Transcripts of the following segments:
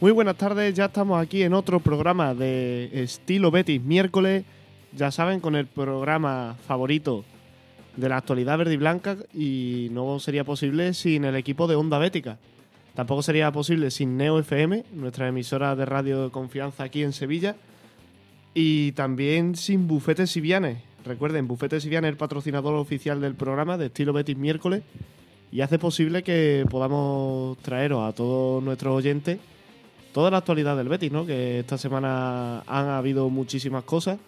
Muy buenas tardes, ya estamos aquí en otro programa de estilo Betis miércoles, ya saben, con el programa favorito de la actualidad verde y blanca y no sería posible sin el equipo de Onda Bética. Tampoco sería posible sin Neo FM, nuestra emisora de radio de confianza aquí en Sevilla, y también sin Bufetes Sivianes. Recuerden, Bufetes Sivianes es el patrocinador oficial del programa de estilo Betis miércoles y hace posible que podamos traeros a todos nuestros oyentes toda la actualidad del Betis, ¿no? Que esta semana han habido muchísimas cosas.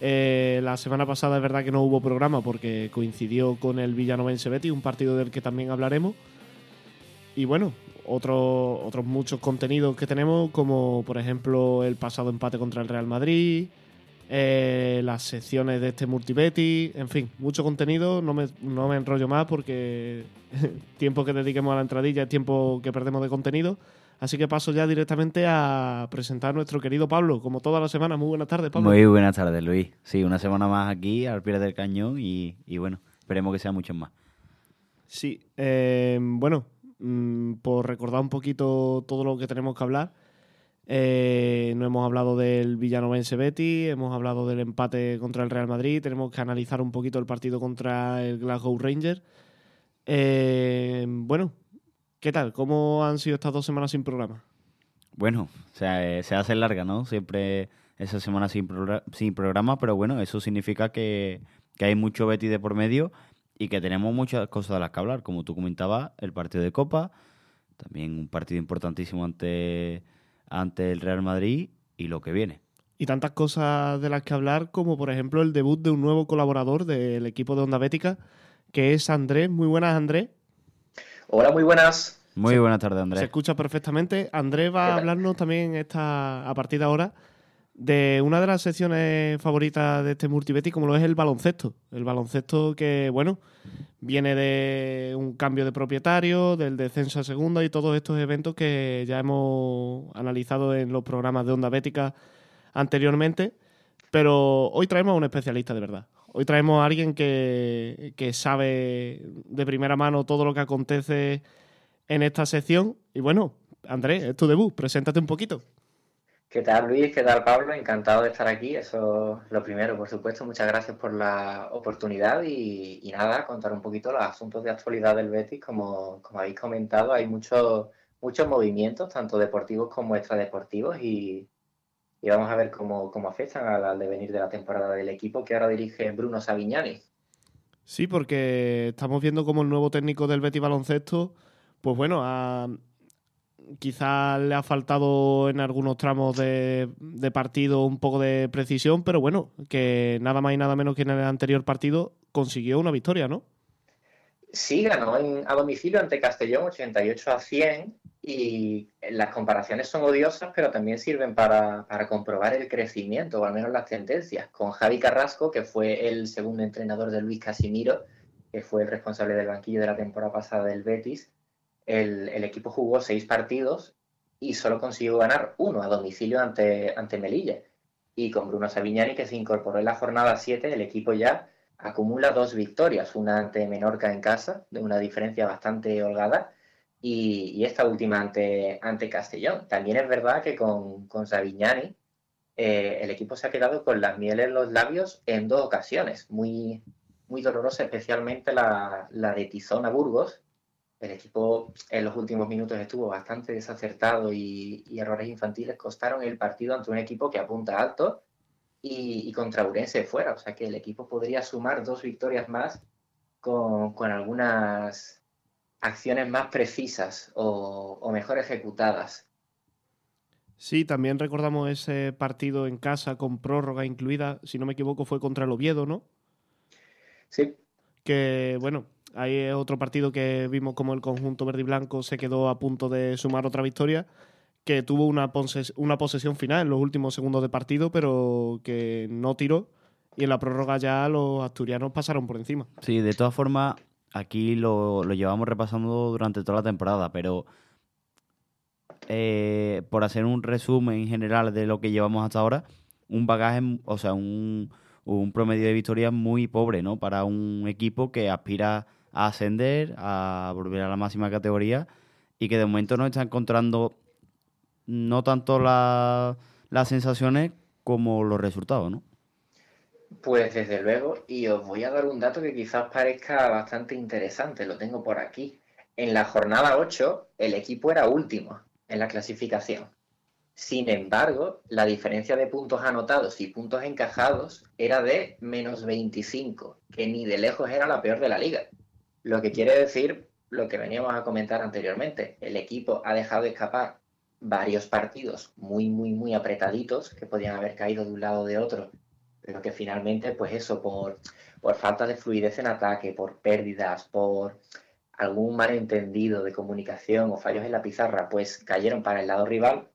Eh, la semana pasada es verdad que no hubo programa porque coincidió con el Villanovense Betis, un partido del que también hablaremos. Y bueno, otros otros muchos contenidos que tenemos, como por ejemplo el pasado empate contra el Real Madrid, eh, las secciones de este multibeti, en fin, mucho contenido. No me, no me enrollo más porque tiempo que dediquemos a la entradilla es tiempo que perdemos de contenido. Así que paso ya directamente a presentar a nuestro querido Pablo, como toda la semana. Muy buenas tardes, Pablo. Muy buenas tardes, Luis. Sí, una semana más aquí al pie del cañón y, bueno, esperemos que sea mucho más. Sí, eh, bueno, mm, por recordar un poquito todo lo que tenemos que hablar. Eh, no hemos hablado del Villanovense Betty, hemos hablado del empate contra el Real Madrid, tenemos que analizar un poquito el partido contra el Glasgow Rangers. Eh, bueno, ¿Qué tal? ¿Cómo han sido estas dos semanas sin programa? Bueno, o sea, eh, se hace larga, ¿no? Siempre esa semana sin, sin programa, pero bueno, eso significa que, hay mucho Betty de por medio y que tenemos muchas cosas de las que hablar. Como tú comentabas, el partido de Copa, también un partido importantísimo ante, ante el Real Madrid y lo que viene. Y tantas cosas de las que hablar, como por ejemplo el debut de un nuevo colaborador del equipo de Onda Bética, que es Andrés. Muy buenas, Andrés. Hola, muy buenas. Muy buenas tardes, Andrés. Se escucha perfectamente. Andrés va a hablarnos también esta, a partir de ahora de una de las secciones favoritas de este multibeti, como lo es el baloncesto. El baloncesto que, bueno, viene de un cambio de propietario, del descenso a segunda y todos estos eventos que ya hemos analizado en los programas de Onda Bética anteriormente. Pero hoy traemos a un especialista de verdad. Hoy traemos a alguien que, sabe de primera mano todo lo que acontece en esta sección. Y bueno, Andrés, es tu debut, preséntate un poquito. ¿Qué tal Luis? ¿Qué tal Pablo? Encantado de estar aquí. Eso es lo primero, por supuesto. Muchas gracias por la oportunidad y, nada, contar un poquito los asuntos de actualidad del Betis. Como, como habéis comentado, hay muchos muchos movimientos, tanto deportivos como extradeportivos, y, y vamos a ver cómo, cómo afectan al, devenir de la temporada del equipo que ahora dirige Bruno Savignani. Sí, porque estamos viendo como el nuevo técnico del Betis Baloncesto, pues bueno, quizás le ha faltado en algunos tramos de, de, partido un poco de precisión, pero bueno, que nada más y nada menos que en el anterior partido consiguió una victoria, ¿no? Sí, ganó a domicilio ante Castellón 88 a 100 y las comparaciones son odiosas, pero también sirven para, comprobar el crecimiento, o al menos las tendencias. Con Javi Carrasco, que fue el segundo entrenador de Luis Casimiro, que fue el responsable del banquillo de la temporada pasada del Betis, el, equipo jugó seis partidos y solo consiguió ganar uno a domicilio ante, ante Melilla. Y con Bruno Savignani, que se incorporó en la jornada 7, el equipo ya acumula dos victorias, una ante Menorca en casa, de una diferencia bastante holgada, y, esta última ante, ante Castellón. También es verdad que con, con eh, el equipo se ha quedado con las mieles en los labios en dos ocasiones, muy, muy dolorosa, especialmente la, de Tizón a Burgos. El equipo en los últimos minutos estuvo bastante desacertado y, errores infantiles costaron el partido ante un equipo que apunta alto y, contra Urense fuera. O sea que el equipo podría sumar dos victorias más con, con algunas acciones más precisas o, mejor ejecutadas. Sí, también recordamos ese partido en casa con prórroga incluida, si no me equivoco, fue contra el Oviedo, ¿no? Sí. Que bueno, ahí es otro partido que vimos como el conjunto verde y blanco se quedó a punto de sumar otra victoria, que tuvo una, una posesión final en los últimos segundos de partido, pero que no tiró. Y en la prórroga ya los asturianos pasaron por encima. Sí, de todas formas, aquí lo, llevamos repasando durante toda la temporada, pero eh, por hacer un resumen general de lo que llevamos hasta ahora, un bagaje, o sea, un, promedio de victorias muy pobre, ¿no? Para un equipo que aspira a ascender, a volver a la máxima categoría y que de momento no está encontrando no tanto las sensaciones como los resultados, ¿no? Pues desde luego, y os voy a dar un dato que quizás parezca bastante interesante, lo tengo por aquí. En la jornada 8, el equipo era último en la clasificación. Sin embargo, la diferencia de puntos anotados y puntos encajados era de menos 25, que ni de lejos era la peor de la liga. Lo que quiere decir lo que veníamos a comentar anteriormente. El equipo ha dejado de escapar varios partidos muy, muy, muy apretaditos que podían haber caído de un lado o de otro pero que finalmente, pues eso, por, por falta de fluidez en ataque, por pérdidas, por algún malentendido de comunicación o fallos en la pizarra, pues cayeron para el lado rival.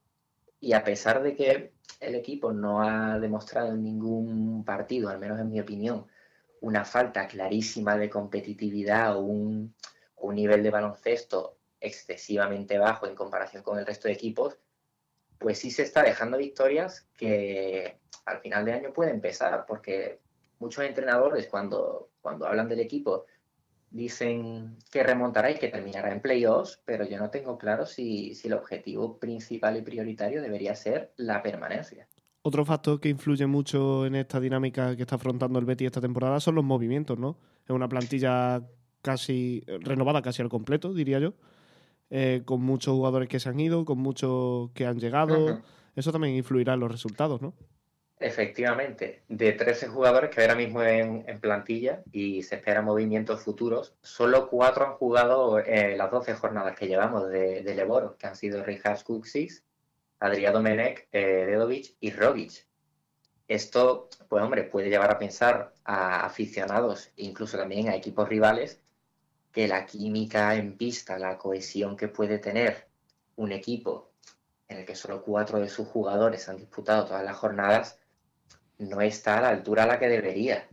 Y a pesar de que el equipo no ha demostrado en ningún partido, al menos en mi opinión, una falta clarísima de competitividad o un, un nivel de baloncesto excesivamente bajo en comparación con el resto de equipos, pues sí se está dejando victorias que al final de año puede empezar, porque muchos entrenadores cuando, cuando hablan del equipo dicen que remontará y que terminará en playoffs, pero yo no tengo claro si, si el objetivo principal y prioritario debería ser la permanencia. Otro factor que influye mucho en esta dinámica que está afrontando el Betty esta temporada son los movimientos, ¿no? Es una plantilla casi renovada casi al completo, diría yo, eh, con muchos jugadores que se han ido, con muchos que han llegado. Eso también influirá en los resultados, ¿no? Efectivamente, de 13 jugadores que ahora mismo en, en plantilla y se esperan movimientos futuros, solo cuatro han jugado eh, las 12 jornadas que llevamos de, de Leboro, que han sido Richard Kuxis, Adrián Domenech, eh, Dedovic y Rogic. Esto, pues hombre, puede llevar a pensar a aficionados, incluso también a equipos rivales, que la química en pista, la cohesión que puede tener un equipo en el que solo cuatro de sus jugadores han disputado todas las jornadas, no está a la altura a la que debería.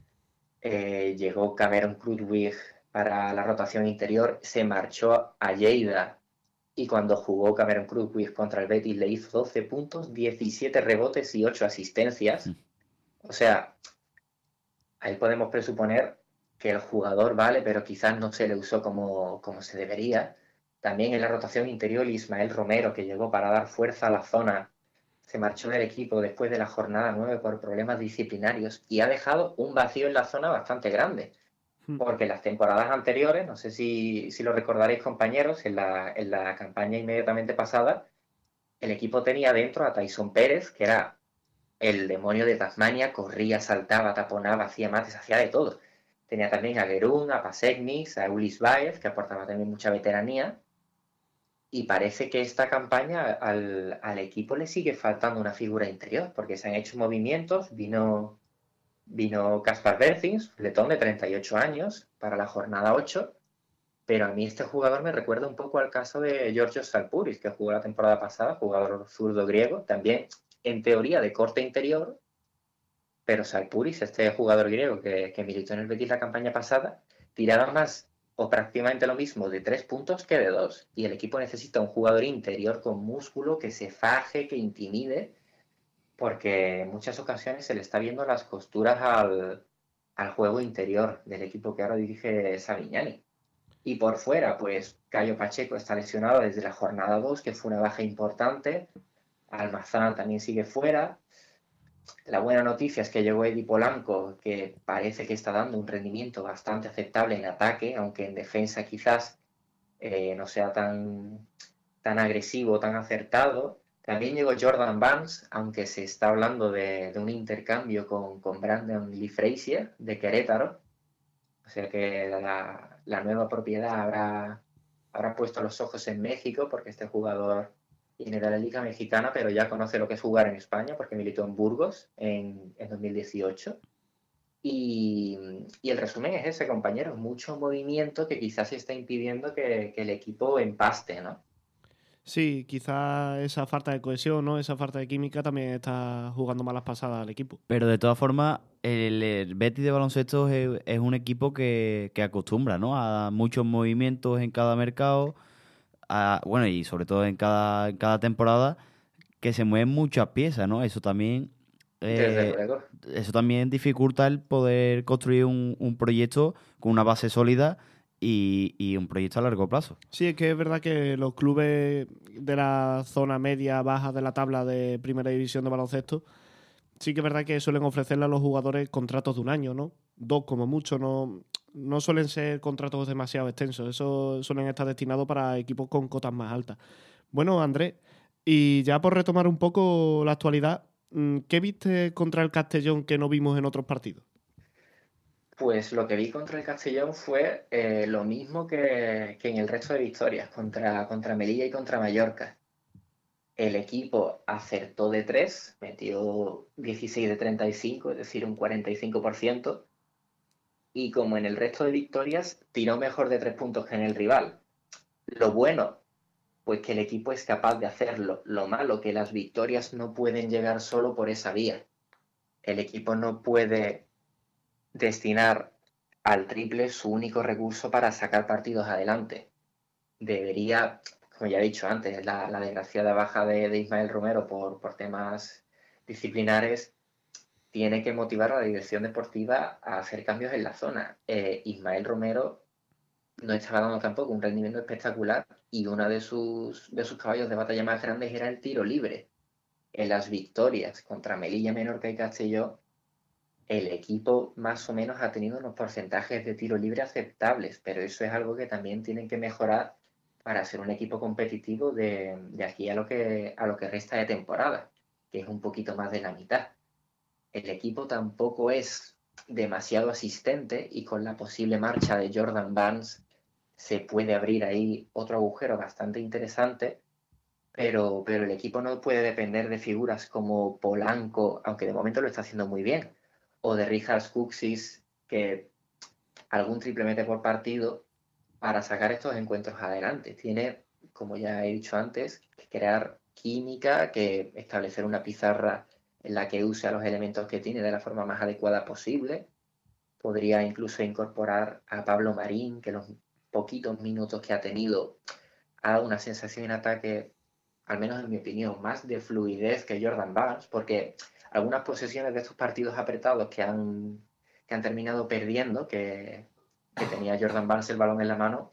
Eh, llegó Cameron Krudwig para la rotación interior, se marchó a Lleida y cuando jugó Cameron Krudwig contra el Betis le hizo 12 puntos, 17 rebotes y 8 asistencias. Mm. O sea, ahí podemos presuponer que el jugador vale, pero quizás no se le usó como, como se debería. También en la rotación interior Ismael Romero, que llegó para dar fuerza a la zona se marchó del equipo después de la jornada 9 por problemas disciplinarios y ha dejado un vacío en la zona bastante grande. Hmm. Porque en las temporadas anteriores, no sé si, lo recordaréis compañeros, en la, en la campaña inmediatamente pasada, el equipo tenía dentro a Tyson Pérez, que era el demonio de Tasmania, corría, saltaba, taponaba, hacía mates, hacía de todo. Tenía también a Gerún, a Pasegnis, a Ulis Baez, que aportaba también mucha veteranía. Y parece que esta campaña al, equipo le sigue faltando una figura interior, porque se han hecho movimientos. Vino, vino Kaspar Berthins, letón de 38 años, para la jornada 8. Pero a mí este jugador me recuerda un poco al caso de Georgios Salpuris, que jugó la temporada pasada, jugador zurdo griego, también en teoría de corte interior. Pero Salpuris, este jugador griego que, militó en el Betis la campaña pasada, tiraba más o prácticamente lo mismo de tres puntos que de dos. Y el equipo necesita un jugador interior con músculo que se faje, que intimide, porque en muchas ocasiones se le está viendo las costuras al, juego interior del equipo que ahora dirige Savignani. Y por fuera, pues Cayo Pacheco está lesionado desde la jornada 2, que fue una baja importante. Almazán también sigue fuera. La buena noticia es que llegó Eddie Polanco, que parece que está dando un rendimiento bastante aceptable en ataque, aunque en defensa quizás eh, no sea tan, tan agresivo, tan acertado. También llegó Jordan Barnes, aunque se está hablando de, un intercambio con, con, Brandon Lee Frazier de Querétaro. O sea que la, la nueva propiedad habrá, habrá puesto los ojos en México porque este jugador viene de la Liga Mexicana, pero ya conoce lo que es jugar en España porque militó en Burgos en, en 2018. Y, y, el resumen es ese, compañeros, mucho movimiento que quizás está impidiendo que, que el equipo empaste, ¿no? Sí, quizás esa falta de cohesión, ¿no? Esa falta de química también está jugando malas pasadas al equipo. Pero de todas formas, el, Betis de baloncesto es, es un equipo que, que, acostumbra, ¿no? A muchos movimientos en cada mercado bueno, y sobre todo en cada, cada temporada, que se mueven muchas piezas, ¿no? Eso también... Eh, eso también dificulta el poder construir un, proyecto con una base sólida y, un proyecto a largo plazo. Sí, es que es verdad que los clubes de la zona media, baja de la tabla de primera división de baloncesto, sí que es verdad que suelen ofrecerle a los jugadores contratos de un año, ¿no? Dos como mucho, no, no suelen ser contratos demasiado extensos, eso suelen estar destinados para equipos con cotas más altas. Bueno, Andrés, y ya por retomar un poco la actualidad, mm, ¿qué viste contra el Castellón que no vimos en otros partidos? Pues lo que vi contra el Castellón fue eh, lo mismo que, en el resto de victorias, contra, contra Melilla y contra Mallorca. El equipo acertó de 3, metió 16 de 35, es decir, un 45%. Y como en el resto de victorias, tiró mejor de 3 puntos que en el rival. Lo bueno, pues que el equipo es capaz de hacerlo. Lo malo, que las victorias no pueden llegar solo por esa vía. El equipo no puede destinar al triple su único recurso para sacar partidos adelante. Debería, como ya he dicho antes, la, desgraciada baja de, Ismael Romero por, por, temas disciplinares tiene que motivar a la dirección deportiva a hacer cambios en la zona. Eh, Ismael Romero no estaba dando tampoco un rendimiento espectacular y uno de sus, de sus caballos de batalla más grandes era el tiro libre. En las victorias contra Melilla, Menorca y Castelló el equipo más o menos ha tenido unos porcentajes de tiro libre aceptables, pero eso es algo que también tienen que mejorar para ser un equipo competitivo de, aquí a lo, que, a lo que resta de temporada, que es un poquito más de la mitad. El equipo tampoco es demasiado asistente y con la posible marcha de Jordan Barnes se puede abrir ahí otro agujero bastante interesante, pero, pero el equipo no puede depender de figuras como Polanco, aunque de momento lo está haciendo muy bien, o de Richard Cuxis, que algún triple mete por partido para sacar estos encuentros adelante. Tiene, como ya he dicho antes, que crear química, que establecer una pizarra en la que use los elementos que tiene de la forma más adecuada posible. Podría incluso incorporar a Pablo Marín, que los poquitos minutos que ha tenido ha dado una sensación en ataque, al menos en mi opinión, más de fluidez que Jordan Barnes, porque algunas posesiones de estos partidos apretados que han, que han terminado perdiendo, que, tenía Jordan Barnes el balón en la mano,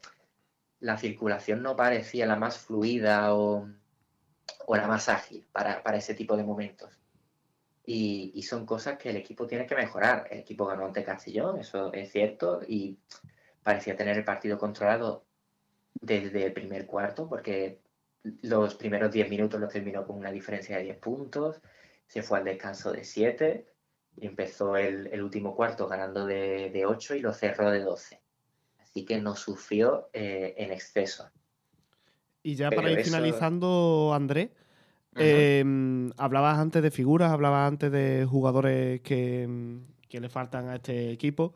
la circulación no parecía la más fluida o, la más ágil para, ese tipo de momentos. Y, son cosas que el equipo tiene que mejorar. El equipo ganó ante Castellón, eso es cierto, y parecía tener el partido controlado desde el primer cuarto, porque los primeros 10 minutos los terminó con una diferencia de 10 puntos se fue al descanso de 7 y empezó el, último cuarto ganando de, de, 8 y lo cerró de 12. Así que no sufrió eh, en exceso. Y ya para ir finalizando, André, em, hablabas antes de figuras, hablabas antes de jugadores que, que, le faltan a este equipo.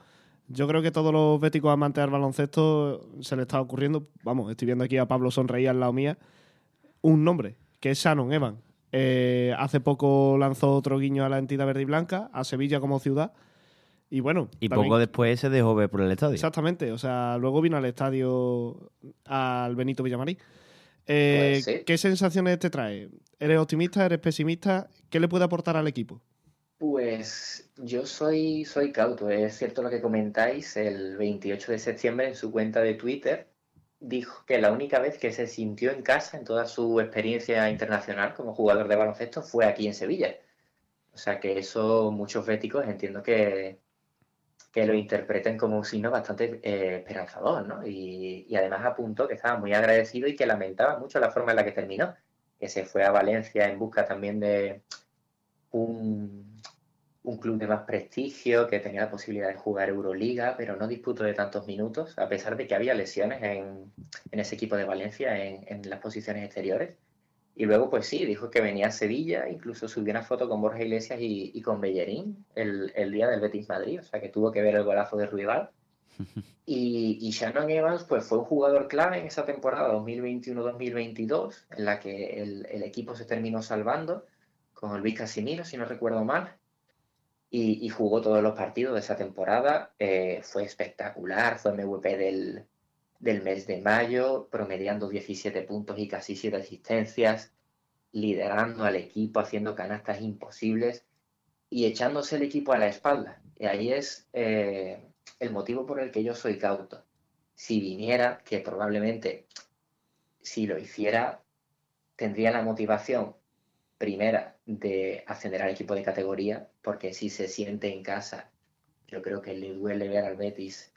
Yo creo que todos los béticos amantes del baloncesto se le está ocurriendo, vamos, estoy viendo aquí a Pablo sonreír al lado mía, un nombre, que es Shannon Evan. Eh, hace poco lanzó otro guiño a la entidad verde y blanca, a Sevilla como ciudad. Y bueno. Y poco después se dejó ver por el estadio. Exactamente. O sea, luego vino al estadio al Benito Villamarí. Eh, pues ¿Qué sensaciones te trae? ¿Eres optimista? ¿Eres pesimista? ¿Qué le puede aportar al equipo? Pues yo soy, soy cauto. Es cierto lo que comentáis. El 28 de septiembre en su cuenta de Twitter dijo que la única vez que se sintió en casa en toda su experiencia internacional como jugador de baloncesto fue aquí en Sevilla. O sea que eso muchos béticos entiendo que, que lo interpreten como un signo bastante eh, esperanzador, ¿no? Y, y, además apuntó que estaba muy agradecido y que lamentaba mucho la forma en la que terminó, que se fue a Valencia en busca también de un, un club de más prestigio que tenía la posibilidad de jugar Euroliga, pero no disputó de tantos minutos, a pesar de que había lesiones en, ese equipo de Valencia en, las posiciones exteriores. Y luego, pues sí, dijo que venía a Sevilla, incluso subió una foto con Borja Iglesias y, con Bellerín el, día del Betis Madrid, o sea que tuvo que ver el golazo de Ruibal. Y, y, Shannon Evans pues, fue un jugador clave en esa temporada 2021-2022, en la que el, el, equipo se terminó salvando con Luis Casimiro, si no recuerdo mal, y, jugó todos los partidos de esa temporada. Eh, fue espectacular, fue MVP del, del, mes de mayo, promediando 17 puntos y casi 7 asistencias, liderando al equipo, haciendo canastas imposibles y echándose el equipo a la espalda. Y ahí es eh, el motivo por el que yo soy cauto. si viniera, que probablemente si lo hiciera, tendría la motivación primera de ascender al equipo de categoría, porque si se siente en casa, yo creo que le duele ver al Betis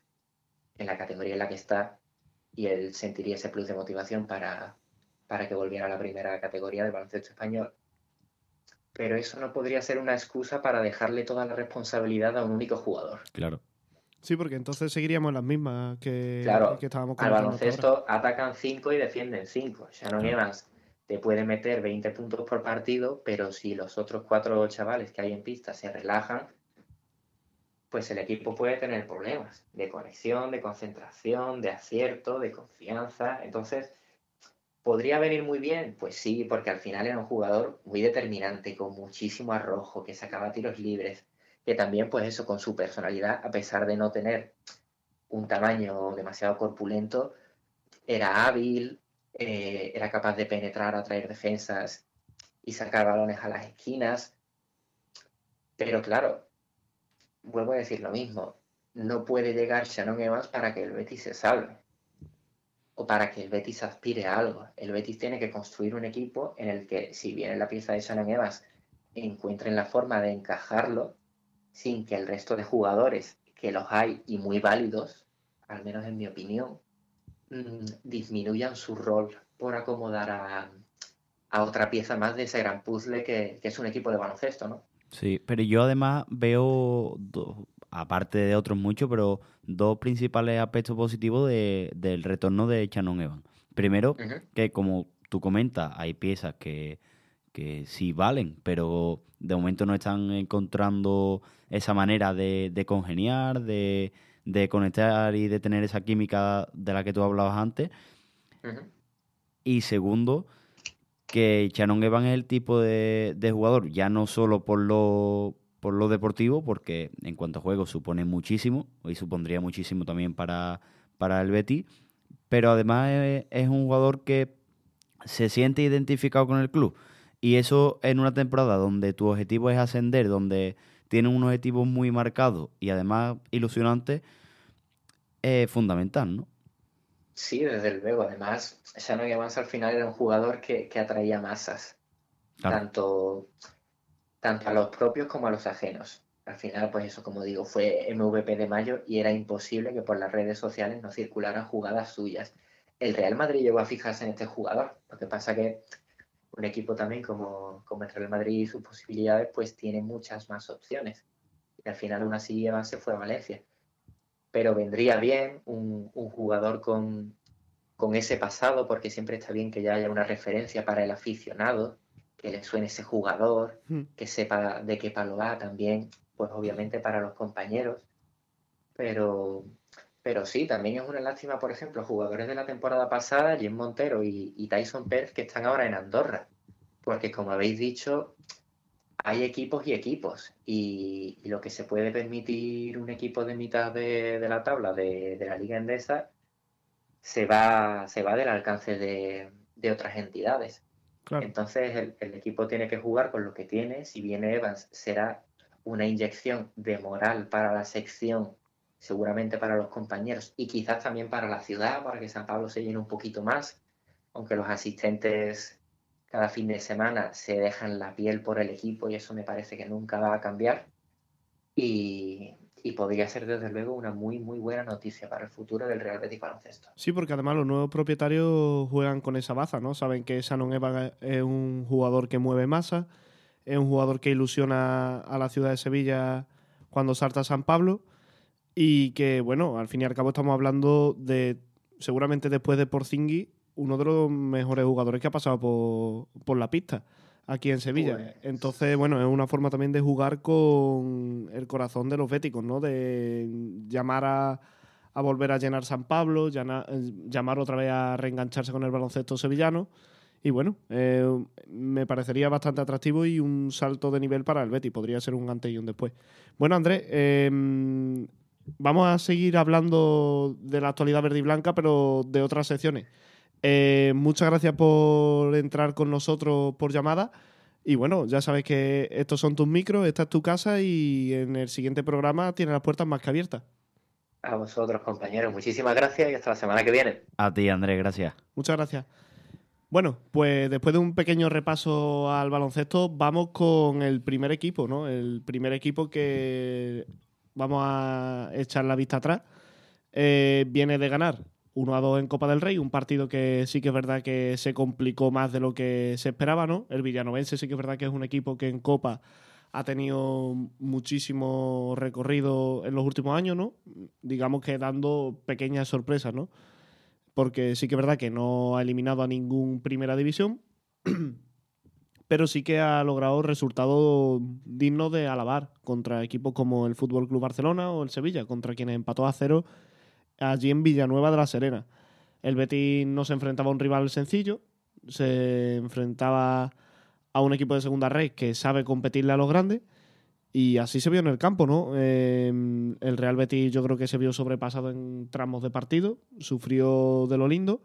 en la categoría en la que está y él sentiría ese plus de motivación para, para que volviera a la primera categoría del baloncesto español. Pero eso no podría ser una excusa para dejarle toda la responsabilidad a un único jugador. Claro. Sí, porque entonces seguiríamos las mismas que, claro, que estábamos Al baloncesto atacan 5 y defienden 5. Shannon Evans te puede meter 20 puntos por partido, pero si los otros cuatro chavales que hay en pista se relajan, pues el equipo puede tener problemas de conexión, de concentración, de acierto, de confianza. Entonces, ¿podría venir muy bien? Pues sí, porque al final era un jugador muy determinante, con muchísimo arrojo, que sacaba tiros libres, que también, pues eso, con su personalidad, a pesar de no tener un tamaño demasiado corpulento, era hábil, eh, era capaz de penetrar, atraer defensas y sacar balones a las esquinas. Pero claro, vuelvo a decir lo mismo, no puede llegar Shannon Evans para que el Betis se salve o para que el Betis aspire a algo. El Betis tiene que construir un equipo en el que, si viene la pieza de Shannon Evans, encuentren la forma de encajarlo sin que el resto de jugadores, que los hay y muy válidos, al menos en mi opinión, mm, disminuyan su rol por acomodar a, otra pieza más de ese gran puzzle que, que es un equipo de baloncesto, ¿no? Sí, pero yo además veo, aparte de otros muchos, pero dos principales aspectos positivos del retorno de Shannon Evans. Primero, que como tú comentas, hay piezas que, que sí valen, pero de momento no están encontrando esa manera de, congeniar, de, conectar y de tener esa química de la que tú hablabas antes. Y segundo, que Shannon Evans es el tipo de, jugador, ya no solo por lo, por lo deportivo, porque en cuanto a juego supone muchísimo, y supondría muchísimo también para, para el Betty, pero además es, un jugador que se siente identificado con el club. Y eso en una temporada donde tu objetivo es ascender, donde tiene un objetivo muy marcado y además ilusionante, es fundamental, ¿no? Sí, desde luego. Además, Shannon Evans al final era un jugador que, atraía masas, tanto, tanto a los propios como a los ajenos. Al final, pues eso, como digo, fue MVP de mayo y era imposible que por las redes sociales no circularan jugadas suyas. El Real Madrid llegó a fijarse en este jugador. Lo que pasa que un equipo también como, como el Real Madrid y sus posibilidades, pues tiene muchas más opciones. Y al final, aún así, Evans se fue a Valencia pero vendría bien un, jugador con, ese pasado, porque siempre está bien que ya haya una referencia para el aficionado, que le suene ese jugador, hmm. que sepa de qué palo va también, pues obviamente para los compañeros. Pero, pero sí, también es una lástima, por ejemplo, jugadores de la temporada pasada, Jim Montero y, y Tyson Pérez, que están ahora en Andorra. Porque como habéis dicho, hay equipos y equipos. Y, lo que se puede permitir un equipo de mitad de, la tabla de, la Liga Endesa se va, se va del alcance de, otras entidades. Entonces el, equipo tiene que jugar con lo que tiene. Si viene Evans, será una inyección de moral para la sección, seguramente para los compañeros y quizás también para la ciudad, para que San Pablo se llene un poquito más, aunque los asistentes cada fin de semana se dejan la piel por el equipo y eso me parece que nunca va a cambiar. Y, podría ser desde luego una muy muy buena noticia para el futuro del Real Betis Baloncesto. Sí, porque además los nuevos propietarios juegan con esa baza, ¿no? Saben que Shannon Evans es un jugador que mueve masa, es un jugador que ilusiona a la ciudad de Sevilla cuando salta San Pablo y que, bueno, al fin y al cabo estamos hablando de, seguramente después de Porzingui, uno de los mejores jugadores que ha pasado por, la pista aquí en Sevilla. Pues Entonces, bueno, es una forma también de jugar con el corazón de los béticos, ¿no? De llamar a, volver a llenar San Pablo, llamar otra vez a reengancharse con el baloncesto sevillano. Y bueno, eh, me parecería bastante atractivo y un salto de nivel para el Betis. Podría ser un antes y un después. Bueno, Andrés, em, vamos a seguir hablando de la actualidad verde y blanca, pero de otras secciones. Eh, muchas gracias por entrar con nosotros por llamada. Y bueno, ya sabes que estos son tus micros, esta es tu casa y en el siguiente programa tienes las puertas más que abiertas. A vosotros, compañeros, muchísimas gracias y hasta la semana que viene. A ti, Andrés, gracias. Muchas gracias. Bueno, pues después de un pequeño repaso al baloncesto, vamos con el primer equipo, ¿no? El primer equipo que vamos a echar la vista atrás. Eh, viene de ganar 1 a 2 en Copa del Rey, un partido que sí que es verdad que se complicó más de lo que se esperaba, ¿no? El Villanovense sí que es verdad que es un equipo que en Copa ha tenido muchísimo recorrido en los últimos años, ¿no? Digamos que dando pequeñas sorpresas, ¿no? Porque sí que es verdad que no ha eliminado a ningún primera división, pero sí que ha logrado resultados dignos de alabar contra equipos como el Fútbol Club Barcelona o el Sevilla, contra quienes empató a cero allí en Villanueva de la Serena. El Betis no se enfrentaba a un rival sencillo, se enfrentaba a un equipo de segunda red que sabe competirle a los grandes. Y así se vio en el campo, ¿no? Em, el Real Betis yo creo que se vio sobrepasado en tramos de partido, sufrió de lo lindo,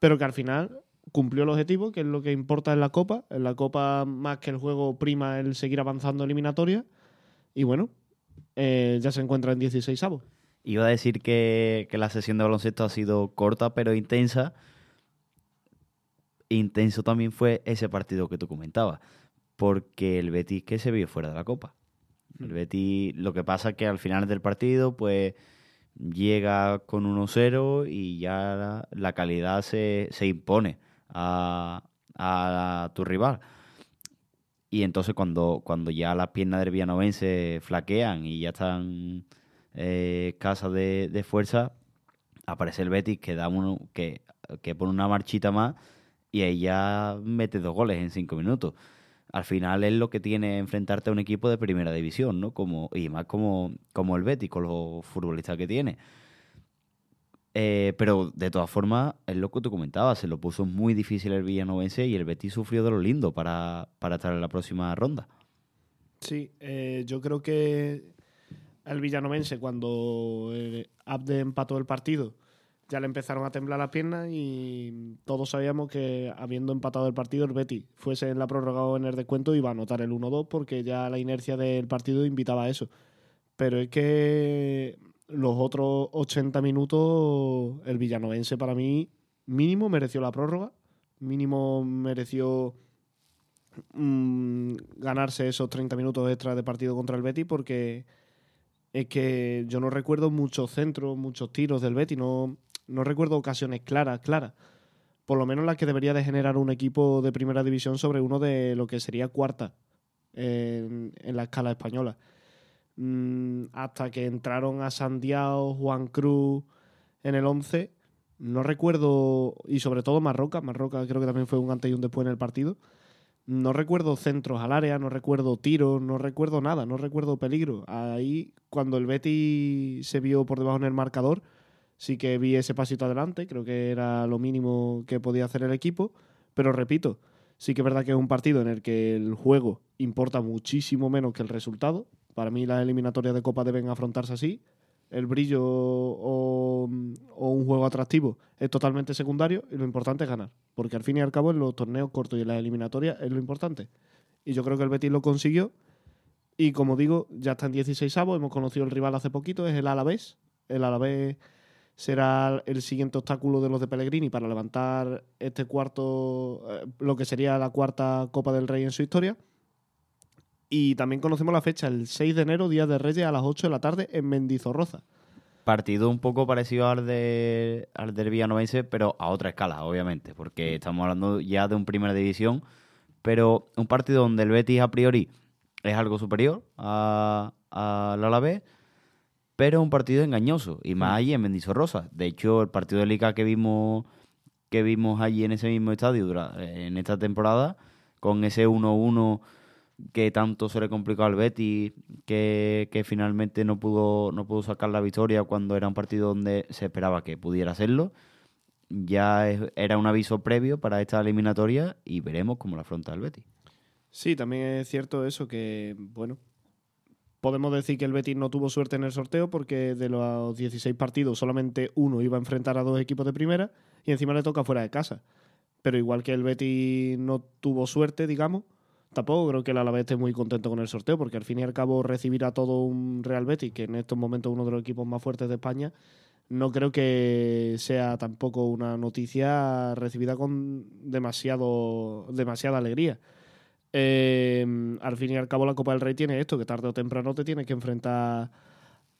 pero que al final cumplió el objetivo, que es lo que importa en la Copa. En la Copa, más que el juego, prima el seguir avanzando eliminatoria. Y bueno, eh, ya se encuentra en 16 avos. Iba a decir que, que la sesión de baloncesto ha sido corta pero intensa, intenso también fue ese partido que tú comentabas, porque el Betis que se vio fuera de la Copa. El mm. Betis, lo que pasa es que al final del partido, pues llega con 1-0 y ya la, calidad se, impone a, tu rival. Y entonces cuando, cuando ya las piernas del Villanovense flaquean y ya están eh, escasas de, fuerza, aparece el Betis que, da uno, que, que pone una marchita más y ahí ya mete dos goles en cinco minutos. Al final es lo que tiene enfrentarte a un equipo de primera división, ¿no? Como, y más como, como el Betis, con los futbolistas que tiene. Eh, pero de todas formas, es lo que tú comentabas, se lo puso muy difícil el Villanovense y el Betis sufrió de lo lindo para, estar en la próxima ronda. Sí, eh, yo creo que el Villanovense, cuando Abde empató el partido, ya le empezaron a temblar las piernas y todos sabíamos que habiendo empatado el partido, el Betty fuese en la prórroga o en el descuento iba a anotar el 1-2 porque ya la inercia del partido invitaba a eso. Pero es que los otros 80 minutos, el villanovense para mí mínimo mereció la prórroga, mínimo mereció mm, ganarse esos 30 minutos extra de partido contra el Betty porque es que yo no recuerdo muchos centros, muchos tiros del Betty, no, no recuerdo ocasiones claras, claras. Por lo menos las que debería de generar un equipo de primera división sobre uno de lo que sería cuarta en, la escala española. Mm, hasta que entraron a Santiago, Juan Cruz en el 11, no recuerdo, y sobre todo Marroca, Marroca creo que también fue un antes y un después en el partido. No recuerdo centros al área, no recuerdo tiros, no recuerdo nada, no recuerdo peligro. Ahí, cuando el Betty se vio por debajo en el marcador, sí que vi ese pasito adelante, creo que era lo mínimo que podía hacer el equipo, pero repito, sí que es verdad que es un partido en el que el juego importa muchísimo menos que el resultado. Para mí las eliminatorias de Copa deben afrontarse así. El brillo o, un juego atractivo es totalmente secundario y lo importante es ganar, porque al fin y al cabo en los torneos cortos y en las eliminatorias es lo importante. Y yo creo que el Betis lo consiguió y como digo, ya está en 16 avos, hemos conocido el rival hace poquito, es el Alavés. El Alavés será el siguiente obstáculo de los de Pellegrini para levantar este cuarto, eh, lo que sería la cuarta Copa del Rey en su historia. Y también conocemos la fecha, el 6 de enero, Día de Reyes, a las 8 de la tarde en Mendizorroza. Partido un poco parecido al, de, al del Villanovense, pero a otra escala, obviamente, porque estamos hablando ya de un primera división, pero un partido donde el Betis a priori es algo superior al Alavés, pero un partido engañoso, y más allí en Mendizorrosa. De hecho, el partido de Liga que vimos, que vimos allí en ese mismo estadio en esta temporada, con ese 1-1 que tanto se le complicó al Betis, que, que, finalmente no pudo, no pudo sacar la victoria cuando era un partido donde se esperaba que pudiera hacerlo. Ya era un aviso previo para esta eliminatoria y veremos cómo la afronta el Betis. Sí, también es cierto eso que, bueno, podemos decir que el Betis no tuvo suerte en el sorteo porque de los 16 partidos solamente uno iba a enfrentar a dos equipos de primera y encima le toca fuera de casa. Pero igual que el Betis no tuvo suerte, digamos, tampoco creo que el Alavés esté muy contento con el sorteo, porque al fin y al cabo recibir a todo un Real Betis, que en estos momentos es uno de los equipos más fuertes de España, no creo que sea tampoco una noticia recibida con demasiado demasiada alegría. Eh, al fin y al cabo la Copa del Rey tiene esto, que tarde o temprano te tienes que enfrentar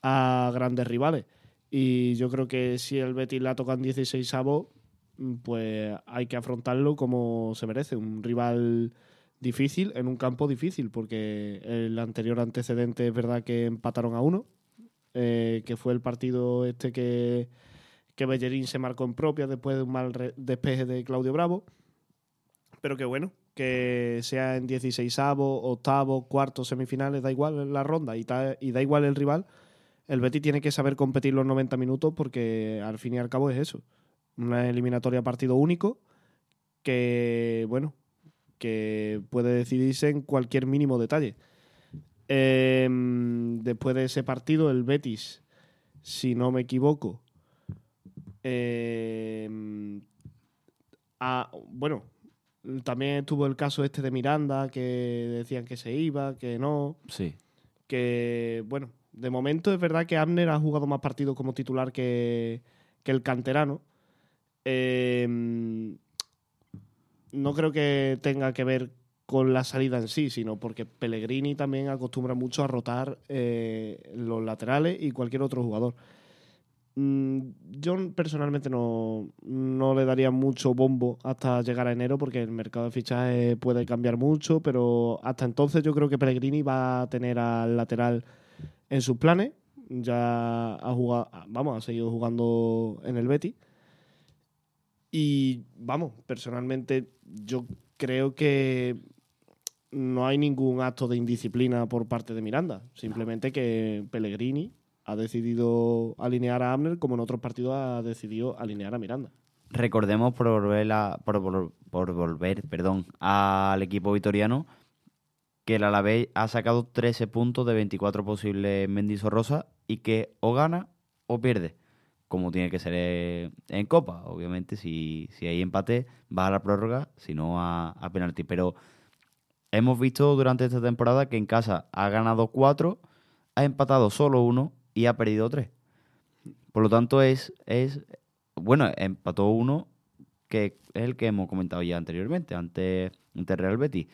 a grandes rivales. Y yo creo que si el Betis la toca en 16 avos, pues hay que afrontarlo como se merece. Un rival difícil en un campo difícil, porque el anterior antecedente es verdad que empataron a uno, eh, que fue el partido este que, que Bellerín se marcó en propia después de un mal despeje de Claudio Bravo. Pero que bueno, que sea en 16 avos, octavo, cuarto, semifinales, da igual la ronda y, y da igual el rival. El Betis tiene que saber competir los 90 minutos porque al fin y al cabo es eso. Una eliminatoria partido único que, bueno, que puede decidirse en cualquier mínimo detalle. Em, después de ese partido, el Betis, si no me equivoco, em, bueno, también estuvo el caso este de Miranda, que decían que se iba, que no. Sí. Que, bueno, de momento es verdad que Abner ha jugado más partidos como titular que, que el canterano. Em, no creo que tenga que ver con la salida en sí, sino porque Pellegrini también acostumbra mucho a rotar eh, los laterales y cualquier otro jugador. Mm, yo personalmente no, no, le daría mucho bombo hasta llegar a enero porque el mercado de fichajes puede cambiar mucho, pero hasta entonces yo creo que Pellegrini va a tener al lateral en sus planes. Ya ha jugado, vamos, ha seguido jugando en el Betis. Y vamos, personalmente yo creo que no hay ningún acto de indisciplina por parte de Miranda. Simplemente que Pellegrini ha decidido alinear a Abner como en otros partidos ha decidido alinear a Miranda. Recordemos por volver, por, por volver perdón, al equipo vitoriano que el Alavés ha sacado 13 puntos de 24 posibles en Rosa y que o gana o pierde, como tiene que ser en Copa. Obviamente, si, si hay empate, va a la prórroga, si no a, penalti. Pero hemos visto durante esta temporada que en casa ha ganado 4, ha empatado solo uno y ha perdido 3. Por lo tanto, es, es bueno, empató uno que es el que hemos comentado ya anteriormente, ante, ante Real Betis.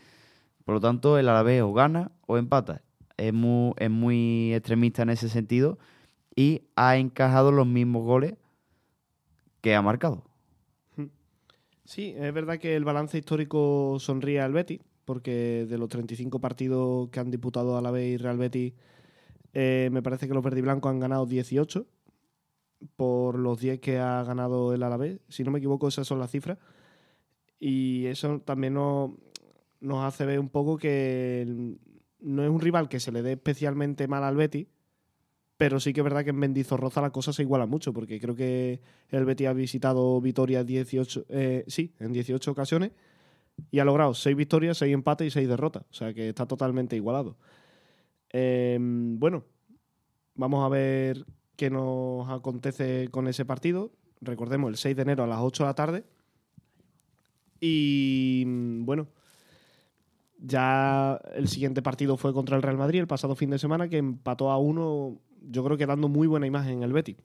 Por lo tanto, el Alavés o gana o empata. Es muy, es muy extremista en ese sentido y ha encajado los mismos goles que ha marcado. Sí, es verdad que el balance histórico sonríe al Betis, porque de los 35 partidos que han disputado Alavés y Real Betis, eh, me parece que los verdiblancos han ganado 18 por los 10 que ha ganado el Alavés. Si no me equivoco, esas son las cifras. Y eso también nos, nos hace ver un poco que no es un rival que se le dé especialmente mal al Betis, pero sí que es verdad que en Mendizorroza la cosa se iguala mucho, porque creo que el Betis ha visitado Vitoria 18, eh, sí, en 18 ocasiones y ha logrado 6 victorias, 6 empates y 6 derrotas. O sea que está totalmente igualado. Em, bueno, vamos a ver qué nos acontece con ese partido. Recordemos, el 6 de enero a las 8 de la tarde. Y bueno, ya el siguiente partido fue contra el Real Madrid el pasado fin de semana, que empató a uno, yo creo que dando muy buena imagen en el Betis.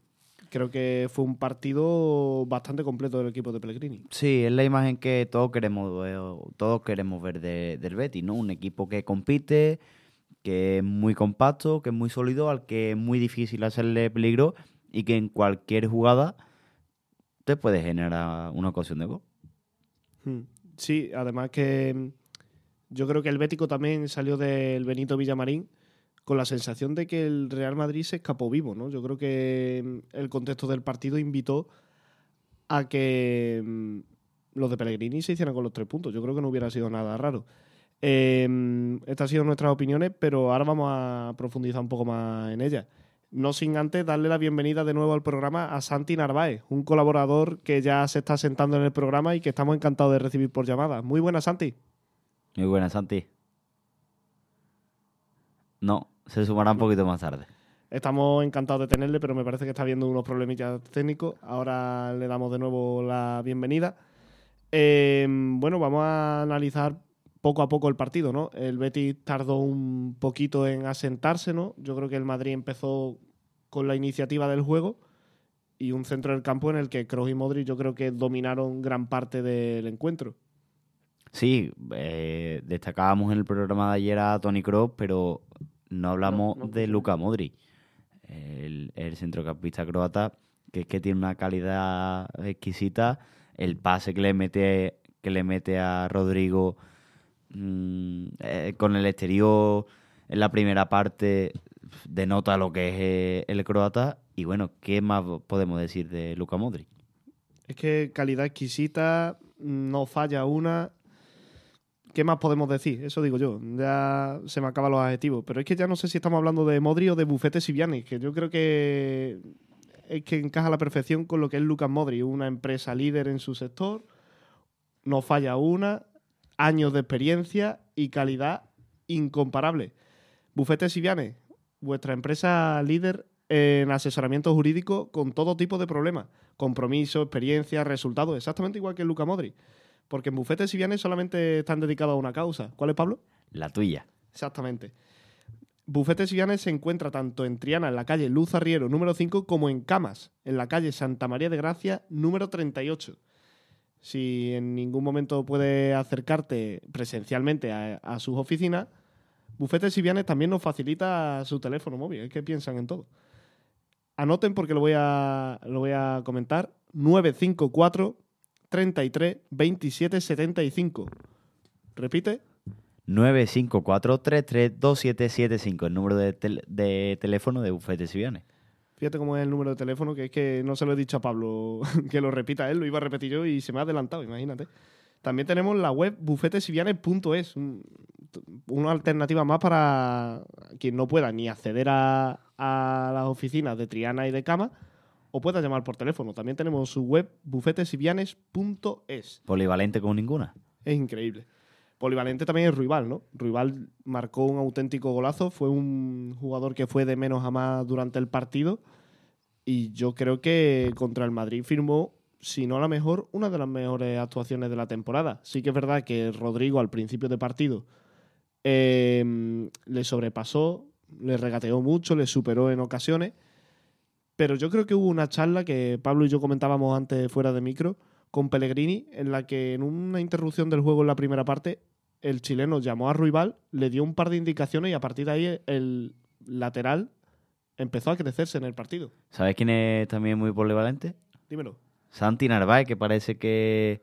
Creo que fue un partido bastante completo del equipo de Pellegrini. Sí, es la imagen que todos queremos, todos queremos ver del Betis, ¿no? Un equipo que compite, que es muy compacto, que es muy sólido, al que es muy difícil hacerle peligro y que en cualquier jugada te puede generar una ocasión de gol. Hmm. Sí, además que yo creo que el Bético también salió del Benito Villamarín con la sensación de que el Real Madrid se escapó vivo, ¿no? Yo creo que mm, el contexto del partido invitó a que mm, los de Pellegrini se hicieran con los tres puntos. Yo creo que no hubiera sido nada raro. Em, estas han sido nuestras opiniones, pero ahora vamos a profundizar un poco más en ellas. No sin antes darle la bienvenida de nuevo al programa a Santi Narváez, un colaborador que ya se está sentando en el programa y que estamos encantados de recibir por llamada. Muy buenas, Santi. Muy buenas, Santi. No, se sumará un poquito más tarde. Estamos encantados de tenerle, pero me parece que está habiendo unos problemillas técnicos. Ahora le damos de nuevo la bienvenida. Em, bueno, vamos a analizar poco a poco el partido, ¿no? El Betis tardó un poquito en asentarse, ¿no? Yo creo que el Madrid empezó con la iniciativa del juego y un centro del campo en el que Kroos y Modric yo creo que dominaron gran parte del encuentro. Sí, eh, destacábamos en el programa de ayer a Tony Kroos, pero no hablamos de Luka Modric, el, el centrocampista croata, que es que tiene una calidad exquisita, el pase que le mete que le mete a Rodrigo mm, eh, con el exterior en la primera parte denota lo que es eh, el croata. Y bueno, ¿qué más podemos decir de Luka Modric? Es que calidad exquisita, no falla una. ¿Qué más podemos decir? Eso digo yo. Ya se me acaban los adjetivos. Pero es que ya no sé si estamos hablando de Modric o de Bufete Siviani, que yo creo que es que encaja a la perfección con lo que es Lucas Modric, una empresa líder en su sector, no falla una, años de experiencia y calidad incomparable. Bufete Siviane, vuestra empresa líder en asesoramiento jurídico con todo tipo de problemas, compromiso, experiencia, resultados, exactamente igual que Luca Modri. Porque en Bufete Siviane solamente están dedicados a una causa. ¿Cuál es, Pablo? La tuya. Exactamente. Bufete Siviane se encuentra tanto en Triana, en la calle Luz Arriero, número 5, como en Camas, en la calle Santa María de Gracia, número 38 si en ningún momento puede acercarte presencialmente a, sus oficinas, Bufete Sivianes también nos facilita su teléfono móvil. Es que piensan en todo. Anoten porque lo voy a, lo voy a comentar. 954 33 27 75. Repite. 954 33 2775, el número de, de teléfono de Bufete Sivianes. Fíjate cómo es el número de teléfono, que es que no se lo he dicho a Pablo que lo repita él, lo iba a repetir yo y se me ha adelantado, imagínate. También tenemos la web bufetesivianes.es, una alternativa más para quien no pueda ni acceder a, las oficinas de Triana y de Cama o pueda llamar por teléfono. También tenemos su web bufetesivianes.es. Polivalente con ninguna. Es increíble. Polivalente también es Ruibal, ¿no? Ruibal marcó un auténtico golazo, fue un jugador que fue de menos a más durante el partido y yo creo que contra el Madrid firmó, si no la mejor, una de las mejores actuaciones de la temporada. Sí que es verdad que Rodrigo al principio de partido em, le sobrepasó, le regateó mucho, le superó en ocasiones, pero yo creo que hubo una charla que Pablo y yo comentábamos antes fuera de micro, con Pellegrini, en la que en una interrupción del juego en la primera parte, el chileno llamó a Ruibal, le dio un par de indicaciones y a partir de ahí el lateral empezó a crecerse en el partido. ¿Sabes quién es también muy polivalente? Dímelo. Santi Narváez, que parece que,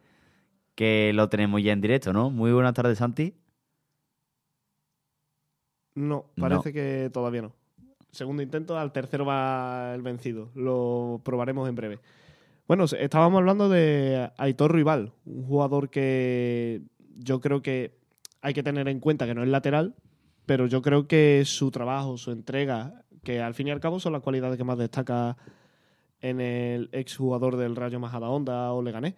que lo tenemos ya en directo, ¿no? Muy buenas tardes, Santi. No, parece que todavía no. Segundo intento, al tercero va el vencido. Lo probaremos en breve. Bueno, estábamos hablando de Aitor Rival, un jugador que yo creo que hay que tener en cuenta que no es lateral, pero yo creo que su trabajo, su entrega, que al fin y al cabo son las cualidades que más destaca en el exjugador del Rayo Majadahonda o Leganés.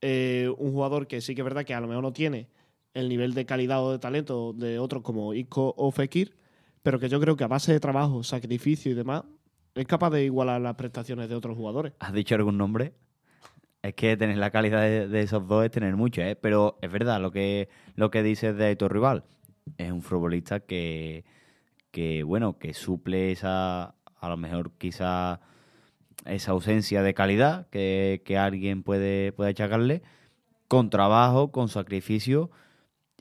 Eh, un jugador que sí que es verdad que a lo mejor no tiene el nivel de calidad o de talento de otros como Isco o Fekir, pero que yo creo que a base de trabajo, sacrificio y demás, es capaz de igualar las prestaciones de otros jugadores. ¿Has dicho algún nombre? Es que tener la calidad de, esos dos es tener mucho, ¿eh? Pero es verdad lo que, lo que dices de Aitor Rival. Es un futbolista que, que, bueno, que suple esa, a lo mejor quizá esa ausencia de calidad que, que alguien puede, puede achacarle con trabajo, con sacrificio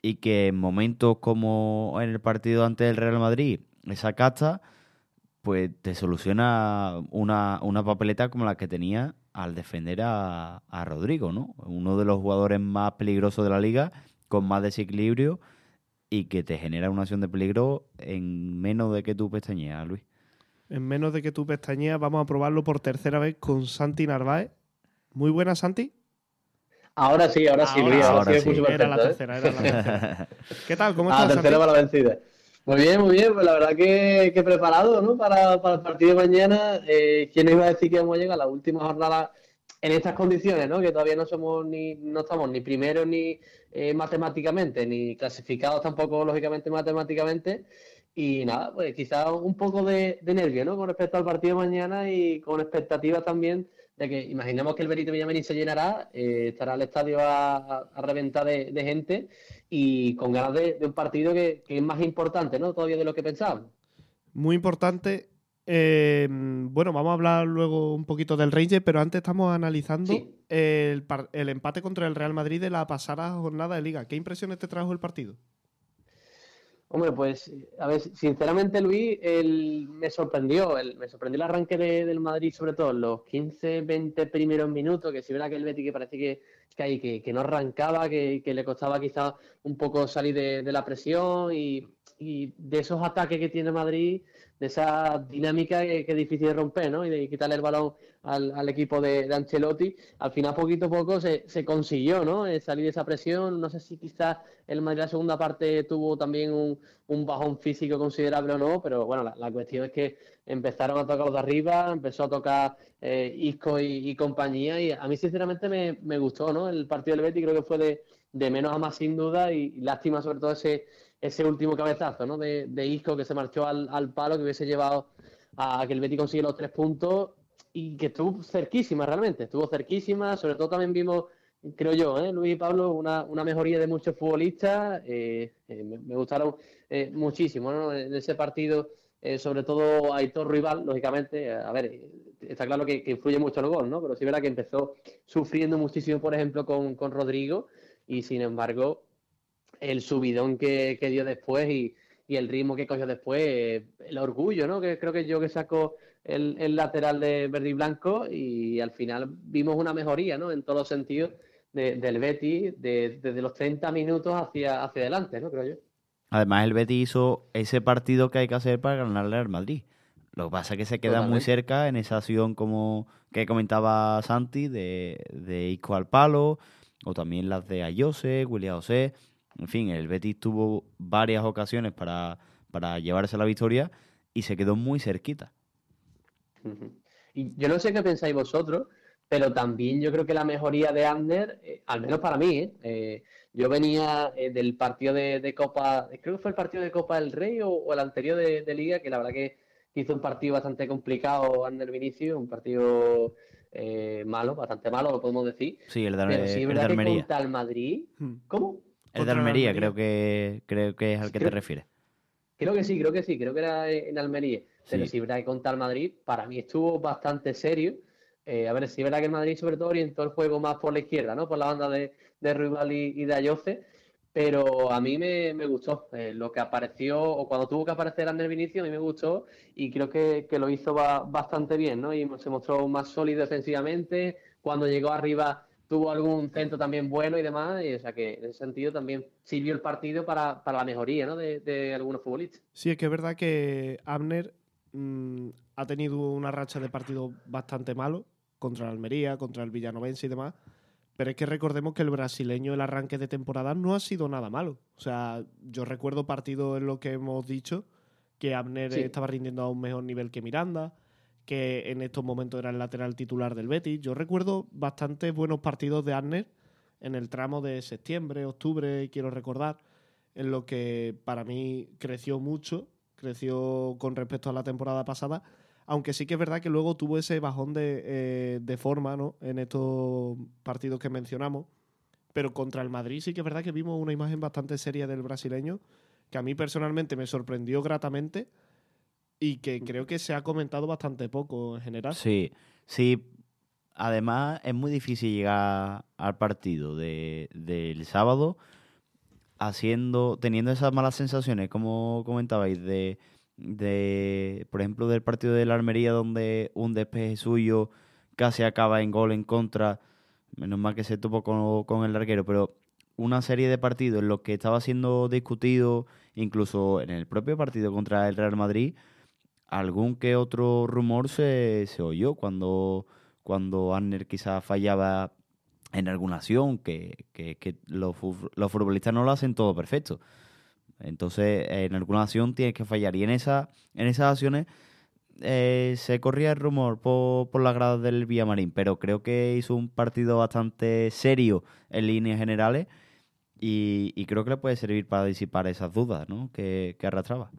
y que en momentos como en el partido ante el Real Madrid, esa casta pues te soluciona una, papeleta como la que tenía al defender a, Rodrigo, ¿no? Uno de los jugadores más peligrosos de la liga, con más desequilibrio y que te genera una acción de peligro en menos de que tú pestañeas, Luis. En menos de que tú pestañeas, vamos a probarlo por tercera vez con Santi Narváez. Muy buena, Santi. Ahora sí, ahora, sí, Luis. Ahora, sí. Era la tercera, era la tercera. ¿Qué tal? ¿Cómo estás? La tercera para la vencida. Muy bien, muy bien. Pues la verdad que, que preparado ¿no? para, el partido de mañana. Eh, ¿Quién iba a decir que vamos a llegar a la última jornada en estas condiciones, ¿no? que todavía no somos ni no estamos ni primeros ni eh, matemáticamente, ni clasificados tampoco lógicamente matemáticamente? Y nada, pues quizás un poco de, de nervio ¿no? con respecto al partido de mañana y con expectativas también ya que imaginemos que el Benito Villamarín se llenará, eh, estará el estadio a, reventar de, gente y con ganas de, un partido que, es más importante, ¿no? Todavía de lo que pensábamos. Muy importante. Eh, bueno, vamos a hablar luego un poquito del Ranger, pero antes estamos analizando el, el empate contra el Real Madrid de la pasada jornada de Liga. ¿Qué impresiones te trajo el partido? Hombre, pues, a ver, sinceramente, Luis, el, me sorprendió, el, me sorprendió el arranque del Madrid, sobre todo los 15, 20 primeros minutos, que si verá que el que parece que, que, que, no arrancaba, que, le costaba quizás un poco salir de, la presión y, y, de esos ataques que tiene Madrid, de esa dinámica que, es difícil de romper, ¿no? Y de quitarle el balón al, equipo de, Ancelotti. Al final, poquito a poco, se, consiguió, ¿no? Eh, salir de esa presión. No sé si quizás el Madrid la segunda parte tuvo también un, bajón físico considerable o no, pero bueno, la, cuestión es que empezaron a tocar los de arriba, empezó a tocar eh, Isco y, compañía, y a mí sinceramente me, gustó, ¿no? El partido del Betis creo que fue de, menos a más sin duda, y, lástima sobre todo ese ese último cabezazo ¿no? de, Isco que se marchó al, palo, que hubiese llevado a que el Betis consiga los tres puntos y que estuvo cerquísima realmente, estuvo cerquísima, sobre todo también vimos, creo yo, ¿eh? Luis y Pablo, una, mejoría de muchos futbolistas, eh, eh, me, gustaron muchísimo ¿no? en ese partido, sobre todo Aitor Rival, lógicamente, a ver, está claro que, influye mucho el gol, ¿no? pero sí verá que empezó sufriendo muchísimo, por ejemplo, con, con Rodrigo y sin embargo el subidón que, dio después y, el ritmo que cogió después, el orgullo, ¿no? Que creo que yo que saco el, lateral de verde y blanco y al final vimos una mejoría, ¿no? En todos los sentidos del Betty desde los 30 minutos hacia, hacia adelante, ¿no? Creo yo. Además, el Betty hizo ese partido que hay que hacer para ganarle al Madrid. Lo que pasa es que se queda muy cerca en esa acción como que comentaba Santi de, de Isco al palo, o también las de Ayose, William José. En fin, el Betis tuvo varias ocasiones para, para llevarse la victoria y se quedó muy cerquita. Y yo no sé qué pensáis vosotros, pero también yo creo que la mejoría de Ander, eh, al menos para mí, eh, eh, yo venía del partido de, Copa, creo que fue el partido de Copa del Rey o, el anterior de, Liga, que la verdad que hizo un partido bastante complicado Ander Vinicio, un partido malo, bastante malo, lo podemos decir. Sí, el de, pero sí, el Que contra el Madrid, hmm. ¿cómo? El de Almería, creo que, creo que es al que te refieres. Creo que sí, creo que sí, creo que era en Almería. Pero si verdad que contra el Madrid, para mí estuvo bastante serio. Eh, a ver, si es verdad que el Madrid sobre todo orientó el juego más por la izquierda, ¿no? Por la banda de, de Rival y, de Ayoce. Pero a mí me, gustó. Eh, lo que apareció, o cuando tuvo que aparecer Ander Vinicio, a mí me gustó y creo que, lo hizo bastante bien, ¿no? Y se mostró más sólido defensivamente. Cuando llegó arriba tuvo algún centro también bueno y demás, y, o sea que en ese sentido también sirvió el partido para, la mejoría ¿no? de, algunos futbolistas. Sí, es que es verdad que Abner mm, ha tenido una racha de partidos bastante malos contra el Almería, contra el Villanovense y demás, pero es que recordemos que el brasileño, el arranque de temporada, no ha sido nada malo. O sea, yo recuerdo partidos en los que hemos dicho que Abner estaba rindiendo a un mejor nivel que Miranda, que en estos momentos era el lateral titular del Betis. Yo recuerdo bastantes buenos partidos de Arner en el tramo de septiembre, octubre, quiero recordar, en lo que para mí creció mucho, creció con respecto a la temporada pasada, aunque sí que es verdad que luego tuvo ese bajón de, eh, de forma ¿no? en estos partidos que mencionamos, pero contra el Madrid sí que es verdad que vimos una imagen bastante seria del brasileño, que a mí personalmente me sorprendió gratamente y que creo que se ha comentado bastante poco en general. Sí, sí. Además, es muy difícil llegar al partido de, del sábado haciendo, teniendo esas malas sensaciones, como comentabais, de, de, por ejemplo, del partido de la Almería, donde un despeje suyo casi acaba en gol en contra, menos mal que se topó con, con el larguero, pero una serie de partidos en los que estaba siendo discutido, incluso en el propio partido contra el Real Madrid, algún que otro rumor se, se oyó cuando, cuando Arner quizás fallaba en alguna acción, que, que, los, los, futbolistas no lo hacen todo perfecto. Entonces, en alguna acción tienes que fallar. Y en, esa, en esas acciones eh, se corría el rumor por, por las gradas del Villamarín, pero creo que hizo un partido bastante serio en líneas generales y, y creo que le puede servir para disipar esas dudas ¿no? que, que arrastraba.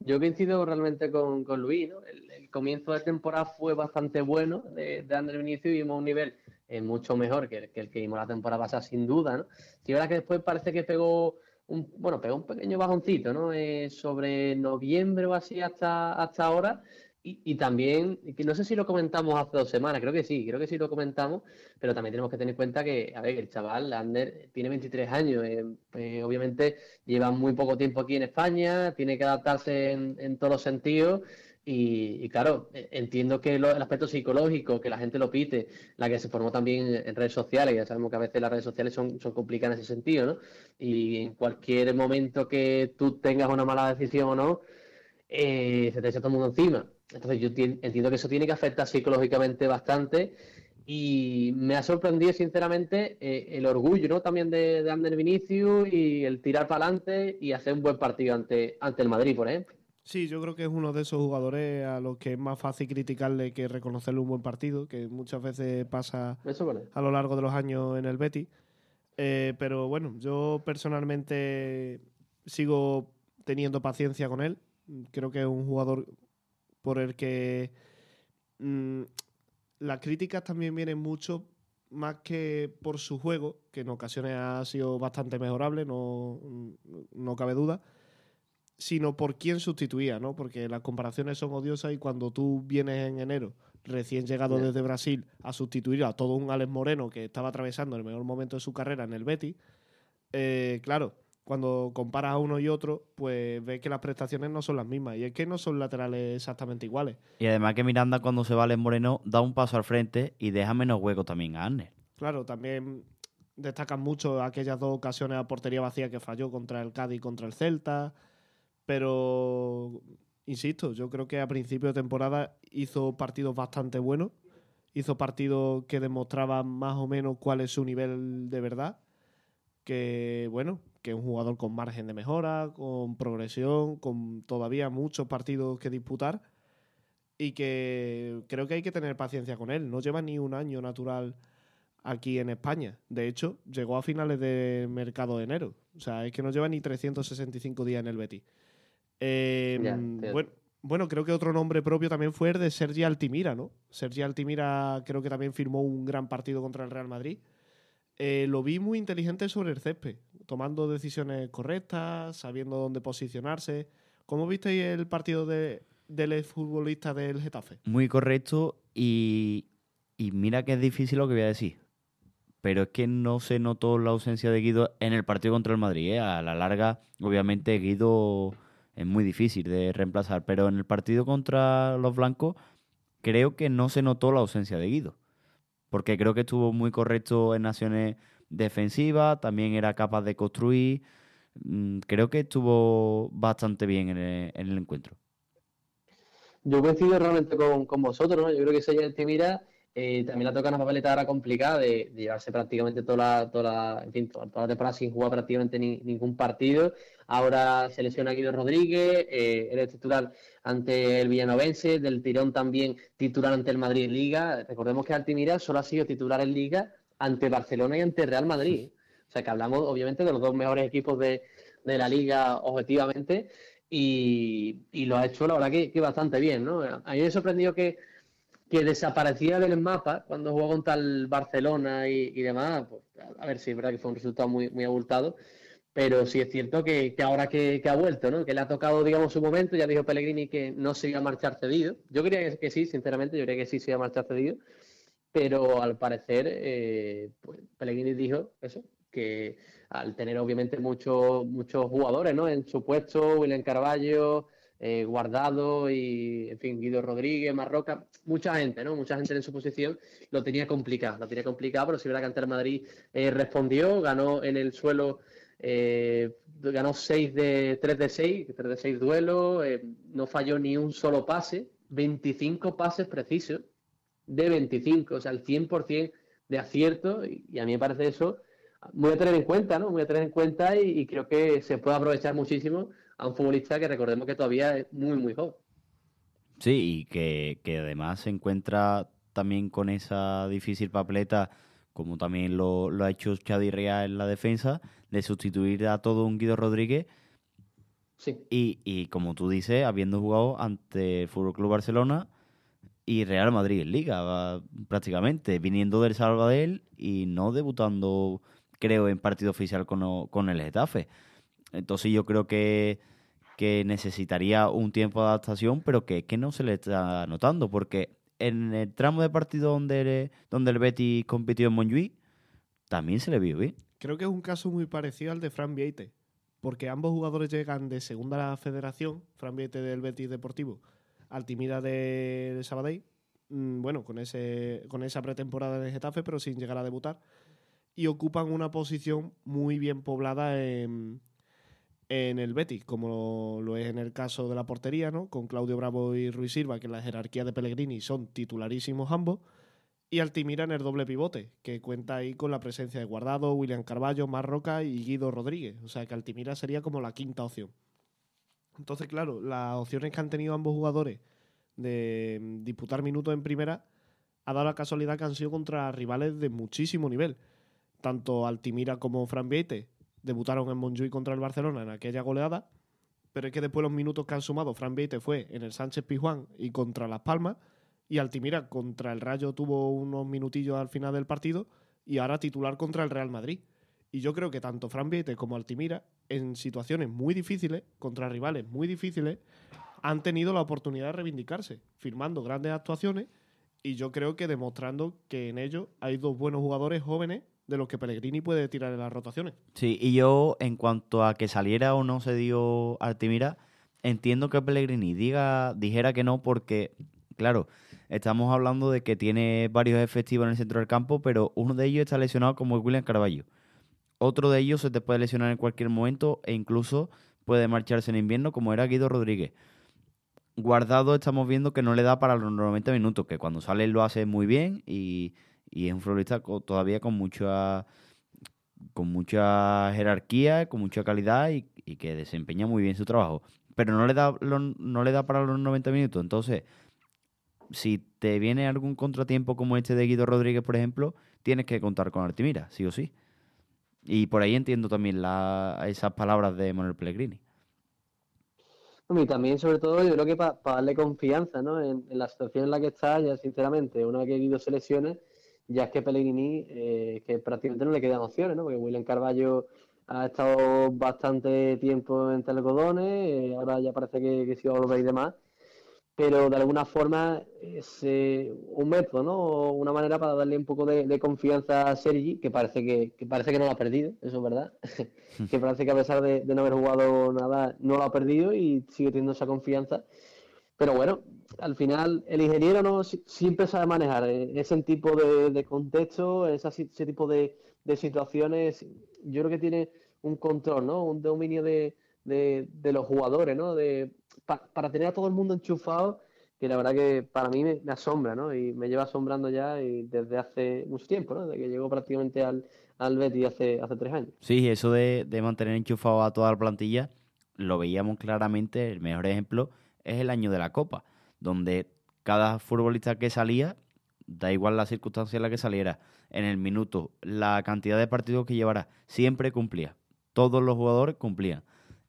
Yo coincido realmente con, con Luis, ¿no? El, comienzo de temporada fue bastante bueno de, de Ander Vinicius y vimos un nivel eh, mucho mejor que, el que vimos la temporada pasada, sin duda, ¿no? Sí, verdad que después parece que pegó un, bueno, pegó un pequeño bajoncito, ¿no? Eh, sobre noviembre o así hasta, hasta ahora, y, también, no sé si lo comentamos hace dos semanas, creo que sí, creo que sí lo comentamos, pero también tenemos que tener en cuenta que, a ver, el chaval, Ander, tiene 23 años, eh, eh, obviamente lleva muy poco tiempo aquí en España, tiene que adaptarse en, todos los sentidos. Y, claro, e, entiendo que el aspecto psicológico, que la gente lo pite, la que se formó también en redes sociales, ya sabemos que a veces las redes sociales son, son complicadas en ese sentido, ¿no? Y en cualquier momento que tú tengas una mala decisión o no, eh, se te echa todo el mundo encima. Entonces yo entiendo que eso tiene que afectar psicológicamente bastante y me ha sorprendido sinceramente eh, el orgullo ¿no? también de, de Ander Vinicius y el tirar para adelante y hacer un buen partido ante, ante el Madrid, por ejemplo. Sí, yo creo que es uno de esos jugadores a los que es más fácil criticarle que reconocerle un buen partido, que muchas veces pasa a lo largo de los años en el Betis. Eh, pero bueno, yo personalmente sigo teniendo paciencia con él. Creo que es un jugador por el que mm, las críticas también vienen mucho más que por su juego, que en ocasiones ha sido bastante mejorable, no, no cabe duda, sino por quién sustituía, ¿no? Porque las comparaciones son odiosas y cuando tú vienes en enero, recién llegado desde Brasil, a sustituir a todo un Alex Moreno que estaba atravesando el mejor momento de su carrera en el Betis, eh, claro, cuando comparas a uno y otro, pues ves que las prestaciones no son las mismas. Y es que no son laterales exactamente iguales. Y además que Miranda cuando se va al Moreno da un paso al frente y deja menos hueco también a Arne. Claro, también destacan mucho aquellas dos ocasiones a portería vacía que falló contra el Cádiz y contra el Celta. Pero, insisto, yo creo que a principio de temporada hizo partidos bastante buenos. Hizo partidos que demostraban más o menos cuál es su nivel de verdad. Que, bueno, que es un jugador con margen de mejora, con progresión, con todavía muchos partidos que disputar y que creo que hay que tener paciencia con él. No lleva ni un año natural aquí en España. De hecho, llegó a finales de mercado de enero. O sea, es que no lleva ni 365 días en el Betis. Em, bueno, bueno, creo que otro nombre propio también fue el de Sergi Altimira, ¿no? Sergi Altimira creo que también firmó un gran partido contra el Real Madrid. Eh, lo vi muy inteligente sobre el césped tomando decisiones correctas, sabiendo dónde posicionarse. ¿Cómo visteis el partido de, del futbolista del Getafe? Muy correcto y, mira que es difícil lo que voy a decir. Pero es que no se notó la ausencia de Guido en el partido contra el Madrid. ¿eh? A la larga, obviamente, Guido es muy difícil de reemplazar. Pero en el partido contra los blancos, creo que no se notó la ausencia de Guido. Porque creo que estuvo muy correcto en acciones defensiva, también era capaz de construir. Mm, creo que estuvo bastante bien en el, encuentro. Yo coincido realmente con, vosotros, ¿no? Yo creo que Seyel Timira eh, también le toca una papeleta ahora complicada de, llevarse prácticamente toda la, toda en fin, toda, la temporada sin jugar prácticamente ningún partido. Ahora se lesiona Guido Rodríguez, eh, eres titular ante el Villanovense, del tirón también titular ante el Madrid Liga. Recordemos que Altimira solo ha sido titular en Liga ante Barcelona y ante Real Madrid. O sea que hablamos obviamente de los dos mejores equipos de, la liga objetivamente y, lo ha hecho la verdad que, bastante bien. ¿no? A mí me sorprendido que, que desaparecía del mapa cuando jugó contra el Barcelona y, demás. Pues, a ver si es verdad que fue un resultado muy, muy abultado. Pero sí es cierto que, ahora que, ha vuelto, ¿no? que le ha tocado, digamos, su momento, ya dijo Pellegrini que no se iba a marchar cedido. Yo creía que, sí, sinceramente, yo creía que sí se iba a marchar cedido pero al parecer eh, pues Pellegrini dijo eso, que al tener obviamente muchos muchos jugadores ¿no? en su puesto, William Carballo, eh, Guardado y, en fin, Guido Rodríguez, Marroca, mucha gente, ¿no? Mucha gente en su posición lo tenía complicado, lo tenía complicado, pero si ante el Madrid eh, respondió, ganó en el suelo, ganó 6 de 3 de 6, 3 de 6 duelos, no falló ni un solo pase, 25 pases precisos, de 25, o sea, el 100% de acierto, y, a mí me parece eso muy a tener en cuenta, ¿no? Muy a tener en cuenta y, creo que se puede aprovechar muchísimo a un futbolista que recordemos que todavía es muy, muy joven. Sí, y que, además se encuentra también con esa difícil papeleta, como también lo, ha hecho Chadirrea en la defensa, de sustituir a todo un Guido Rodríguez Sí. Y, y como tú dices, habiendo jugado ante el Fútbol Club Barcelona y Real Madrid en Liga, prácticamente, viniendo del Salvador y no debutando, creo, en partido oficial con, con el Getafe. Entonces yo creo que, que necesitaría un tiempo de adaptación, pero que, que no se le está notando, porque en el tramo de partido donde, donde el Betis compitió en Montjuic, también se le vio bien. Creo que es un caso muy parecido al de Fran Vieite, porque ambos jugadores llegan de segunda federación, Fran Vieite del Betis Deportivo, Altimira de Sabadell, mm, bueno, con, ese, con esa pretemporada de Getafe, pero sin llegar a debutar, y ocupan una posición muy bien poblada en, en el Betis, como lo es en el caso de la portería, ¿no? Con Claudio Bravo y Ruiz Silva, que en la jerarquía de Pellegrini son titularísimos ambos, y Altimira en el doble pivote, que cuenta ahí con la presencia de Guardado, William Carballo, Marroca y Guido Rodríguez. O sea que Altimira sería como la quinta opción. Entonces, claro, las opciones que han tenido ambos jugadores de mm, disputar minutos en primera ha dado la casualidad que han sido contra rivales de muchísimo nivel. Tanto Altimira como Fran Vieite debutaron en Montjuic contra el Barcelona en aquella goleada, pero es que después los minutos que han sumado Fran Vieite fue en el Sánchez Pizjuán y contra Las Palmas, y Altimira contra el Rayo tuvo unos minutillos al final del partido y ahora titular contra el Real Madrid. Y yo creo que tanto Fran Vieite como Altimira, en situaciones muy difíciles, contra rivales muy difíciles, han tenido la oportunidad de reivindicarse, firmando grandes actuaciones y yo creo que demostrando que en ello hay dos buenos jugadores jóvenes de los que Pellegrini puede tirar en las rotaciones. Sí, y yo, en cuanto a que saliera o no se dio Altimira, entiendo que Pellegrini diga, dijera que no, porque, claro, estamos hablando de que tiene varios efectivos en el centro del campo, pero uno de ellos está lesionado como es William Carballo. Otro de ellos se te puede lesionar en cualquier momento e incluso puede marcharse en invierno, como era Guido Rodríguez. Guardado estamos viendo que no le da para los 90 minutos, que cuando sale lo hace muy bien y, y es un futbolista todavía con mucha con mucha jerarquía, con mucha calidad y, que desempeña muy bien su trabajo. Pero no le da no le da para los 90 minutos. Entonces, si te viene algún contratiempo como este de Guido Rodríguez, por ejemplo, tienes que contar con Artimira, sí o sí. Y por ahí entiendo también la- esas palabras de Manuel Pellegrini. Y también, sobre todo, yo creo que para darle confianza, ¿no? En, en la situación en la que está, ya sinceramente, una vez que Guido se lesione, ya es que Pellegrini, eh, que prácticamente no le quedan opciones, ¿no? Porque William Carballo ha estado bastante tiempo entre algodones, eh, ahora ya parece que, que sí va a volver y demás, pero de alguna forma es eh, un método, ¿no? Una manera para darle un poco de, de confianza a Sergi, que parece que, que parece que no lo ha perdido, eso es verdad, que parece que a pesar de, de no haber jugado nada, no lo ha perdido y sigue teniendo esa confianza. Pero bueno, al final el ingeniero no Si- siempre sabe manejar eh, ese tipo de, contexto, si- ese tipo de, situaciones. Yo creo que tiene un control, ¿no? Un dominio de, de, los jugadores, ¿no? De, pa- para tener a todo el mundo enchufado, que la verdad que para mí me, asombra, ¿no? Y me lleva asombrando ya y desde hace mucho tiempo, ¿no? Desde que llegó prácticamente al, al Betis hace, hace tres años. Sí, eso de, de mantener enchufado a toda la plantilla, lo veíamos claramente, el mejor ejemplo es el año de la Copa, donde cada futbolista que salía, da igual la circunstancia en la que saliera, en el minuto, la cantidad de partidos que llevara, siempre cumplía. Todos los jugadores cumplían.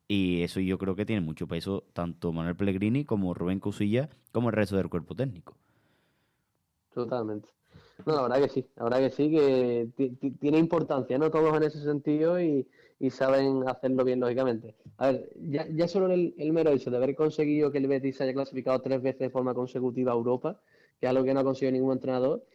Y eso yo creo que tiene mucho peso tanto Manuel Pellegrini como Rubén Cusilla, como el resto del cuerpo técnico. Totalmente. No, la verdad que sí, la verdad que sí, que ti- ti- tiene importancia, ¿no? Todos en ese sentido y, y saben hacerlo bien, lógicamente. A ver, ya, ya solo el, el mero hecho de haber conseguido que el Betis haya clasificado tres veces de forma consecutiva a Europa, que es algo que no ha conseguido ningún entrenador,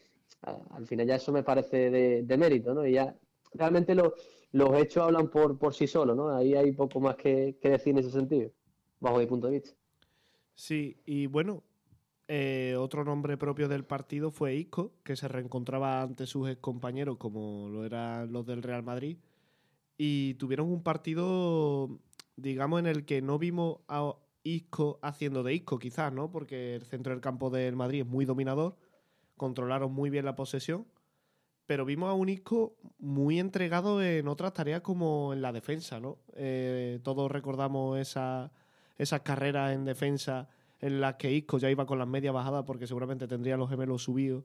al final ya eso me parece de, de mérito, ¿no? Y ya realmente lo- los hechos hablan por, por sí solos, ¿no? Ahí hay poco más que, que decir en ese sentido, bajo mi punto de vista. Sí, y bueno, eh, otro nombre propio del partido fue Isco, que se reencontraba ante sus compañeros como lo eran los del Real Madrid. Y tuvieron un partido, digamos, en el que no vimos a Isco haciendo de Isco, quizás, ¿no? Porque el centro del campo del Madrid es muy dominador, controlaron muy bien la posesión, pero vimos a un Isco muy entregado en otras tareas como en la defensa, ¿no? Eh, todos recordamos esa, esas carreras en defensa en las que Isco ya iba con las medias bajadas porque seguramente tendría los gemelos subidos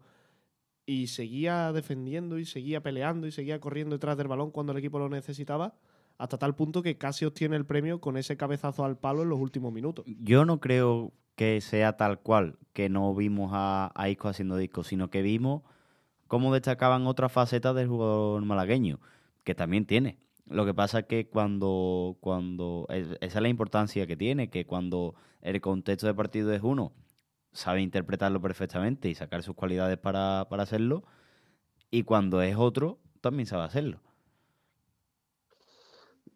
y seguía defendiendo y seguía peleando y seguía corriendo detrás del balón cuando el equipo lo necesitaba, hasta tal punto que casi obtiene el premio con ese cabezazo al palo en los últimos minutos. Yo no creo que sea tal cual, que no vimos a, a Isco haciendo discos, sino que vimos cómo destacaban otras facetas del jugador malagueño, que también tiene. Lo que pasa es que cuando, cuando esa es la importancia que tiene, que cuando el contexto de partido es uno, sabe interpretarlo perfectamente y sacar sus cualidades para, para hacerlo, y cuando es otro, también sabe hacerlo.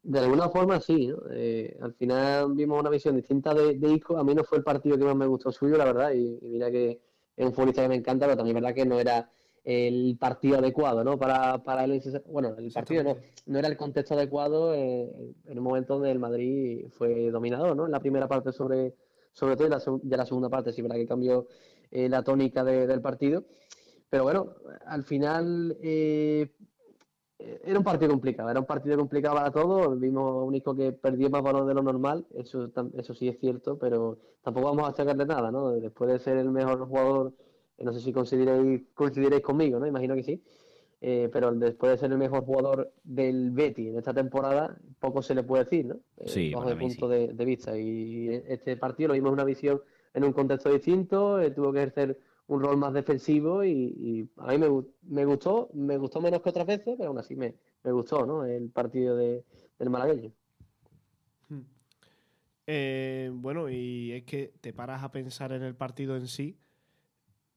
De alguna forma sí, ¿no? Eh, al final vimos una visión distinta de, de, Isco. A mí no fue el partido que más me gustó suyo, la verdad, y, y mira que es un futbolista que me encanta, pero también es verdad que no era el partido adecuado, ¿no? Para, para él, bueno, el partido no, no era el contexto adecuado eh, en un momento donde el Madrid fue dominador, ¿no? En la primera parte sobre, sobre todo y la, ya la segunda parte sí, verdad que cambió eh, la tónica de, del partido. Pero bueno, al final eh, era un partido complicado, era un partido complicado para todos. Vimos a un Isco que perdió más valor de lo normal, eso, eso sí es cierto, pero tampoco vamos a sacarle nada, ¿no? Después de ser el mejor jugador, no sé si coincidiréis, coincidiréis conmigo, ¿no? Imagino que sí. Eh, pero después de ser el mejor jugador del Betty en esta temporada, poco se le puede decir, ¿no? Eh, sí, bajo el punto sí. de, de, vista. Y este partido lo vimos en una visión en un contexto distinto, eh, tuvo que ejercer un rol más defensivo y, y a mí me, me, gustó, me gustó menos que otras veces, pero aún así me, me gustó ¿no? el partido de, del malagueño. Hmm. Eh, bueno, y es que te paras a pensar en el partido en sí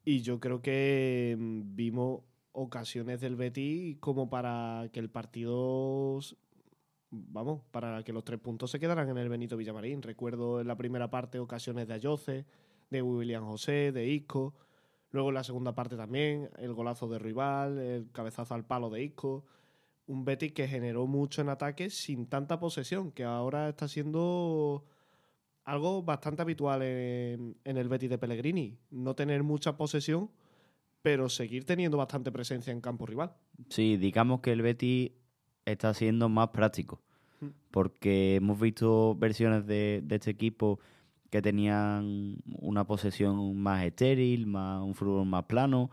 y yo creo que mm, vimos ocasiones del Betis como para que el partido vamos, para que los tres puntos se quedaran en el Benito Villamarín. Recuerdo en la primera parte ocasiones de Ayoce, de William José, de Isco. Luego en la segunda parte también, el golazo de rival, el cabezazo al palo de Isco. Un Betis que generó mucho en ataque sin tanta posesión, que ahora está siendo algo bastante habitual en, en el Betis de Pellegrini. No tener mucha posesión, pero seguir teniendo bastante presencia en campo rival. Sí, digamos que el Betis está siendo más práctico. Porque hemos visto versiones de, de, este equipo que tenían una posesión más estéril, más, un fútbol más plano,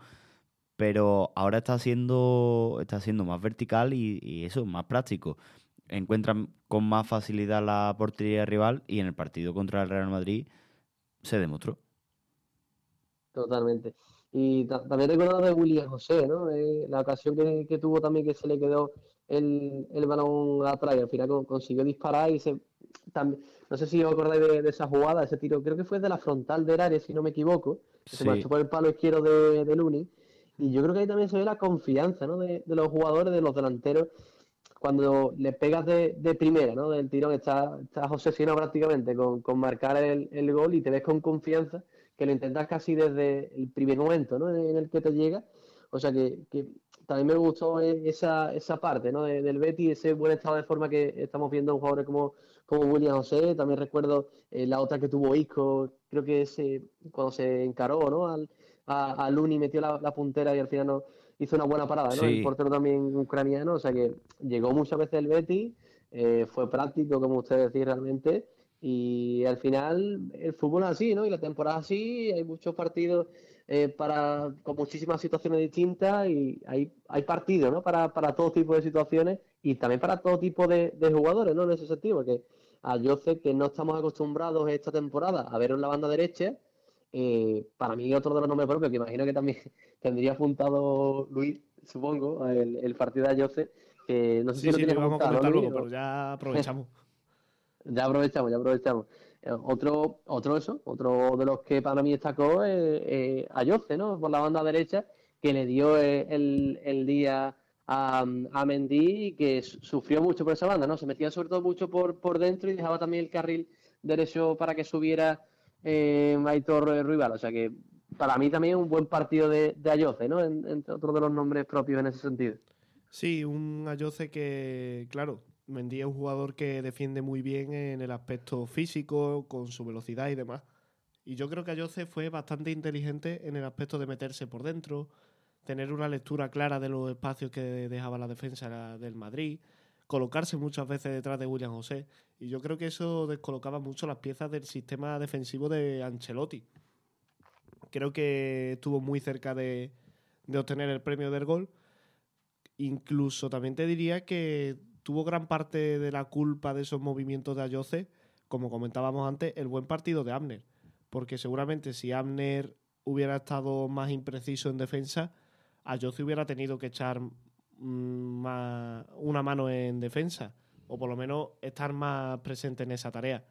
pero ahora está siendo, está siendo más vertical y, y eso, más práctico. Encuentran con más facilidad la portería rival y en el partido contra el Real Madrid se demostró. Totalmente. Y también recuerdo de William José, ¿no? Eh, la ocasión que, que, tuvo también que se le quedó el, el balón atrás y al final consiguió disparar y se también, no sé si os acordáis de, de, esa jugada, ese tiro, creo que fue de la frontal del área, si no me equivoco, que sí. se marchó por el palo izquierdo de, de Luni. Y yo creo que ahí también se ve la confianza ¿no? de, de los jugadores, de los delanteros, cuando le pegas de, de primera, ¿no? Del tirón, estás, estás obsesionado prácticamente con, con marcar el, el, gol y te ves con confianza que lo intentas casi desde el primer momento, ¿no? En el que te llega. O sea que, que también me gustó esa, esa parte, ¿no? De, del Betty, ese buen estado de forma que estamos viendo en jugadores como, como William José. También recuerdo eh, la otra que tuvo Isco, creo que ese, cuando se encaró, ¿no? Al, a, a Luni metió la, la, puntera y al final no, hizo una buena parada, ¿no? Sí. El portero también ucraniano, o sea que llegó muchas veces el Betty, eh, fue práctico, como usted decía realmente, y al final el fútbol es así, ¿no? Y la temporada así, hay muchos partidos eh, para, con muchísimas situaciones distintas y hay, hay partidos, ¿no? Para, para todo tipo de situaciones y también para todo tipo de, de jugadores, ¿no? En ese sentido, porque a yo sé que no estamos acostumbrados esta temporada a ver en la banda derecha, eh, para mí otro de los nombres propios, que imagino que también tendría apuntado Luis, supongo, el, el partido de Ayoce, que no sé sí, si sí, lo tienes vamos a comentar ¿no, luego, pero ya aprovechamos. ya aprovechamos, ya aprovechamos. Eh, otro, otro eso, otro de los que para mí destacó es eh, Ayoce, ¿no? Por la banda derecha, que le dio eh, el, el día a, a Mendy y que sufrió mucho por esa banda, ¿no? Se metía sobre todo mucho por, por dentro y dejaba también el carril derecho para que subiera eh, Aitor Rival. O sea que para mí también un buen partido de, de Ayoce, ¿no? En, entre otros de los nombres propios en ese sentido. Sí, un Ayoce que, claro, Mendy es un jugador que defiende muy bien en el aspecto físico, con su velocidad y demás. Y yo creo que Ayoce fue bastante inteligente en el aspecto de meterse por dentro, tener una lectura clara de los espacios que dejaba la defensa del Madrid, colocarse muchas veces detrás de William José. Y yo creo que eso descolocaba mucho las piezas del sistema defensivo de Ancelotti. Creo que estuvo muy cerca de, de obtener el premio del gol. Incluso también te diría que tuvo gran parte de la culpa de esos movimientos de Ayoce, como comentábamos antes, el buen partido de Abner. Porque seguramente si Abner hubiera estado más impreciso en defensa, Ayoce hubiera tenido que echar mm, una mano en defensa, o por lo menos estar más presente en esa tarea.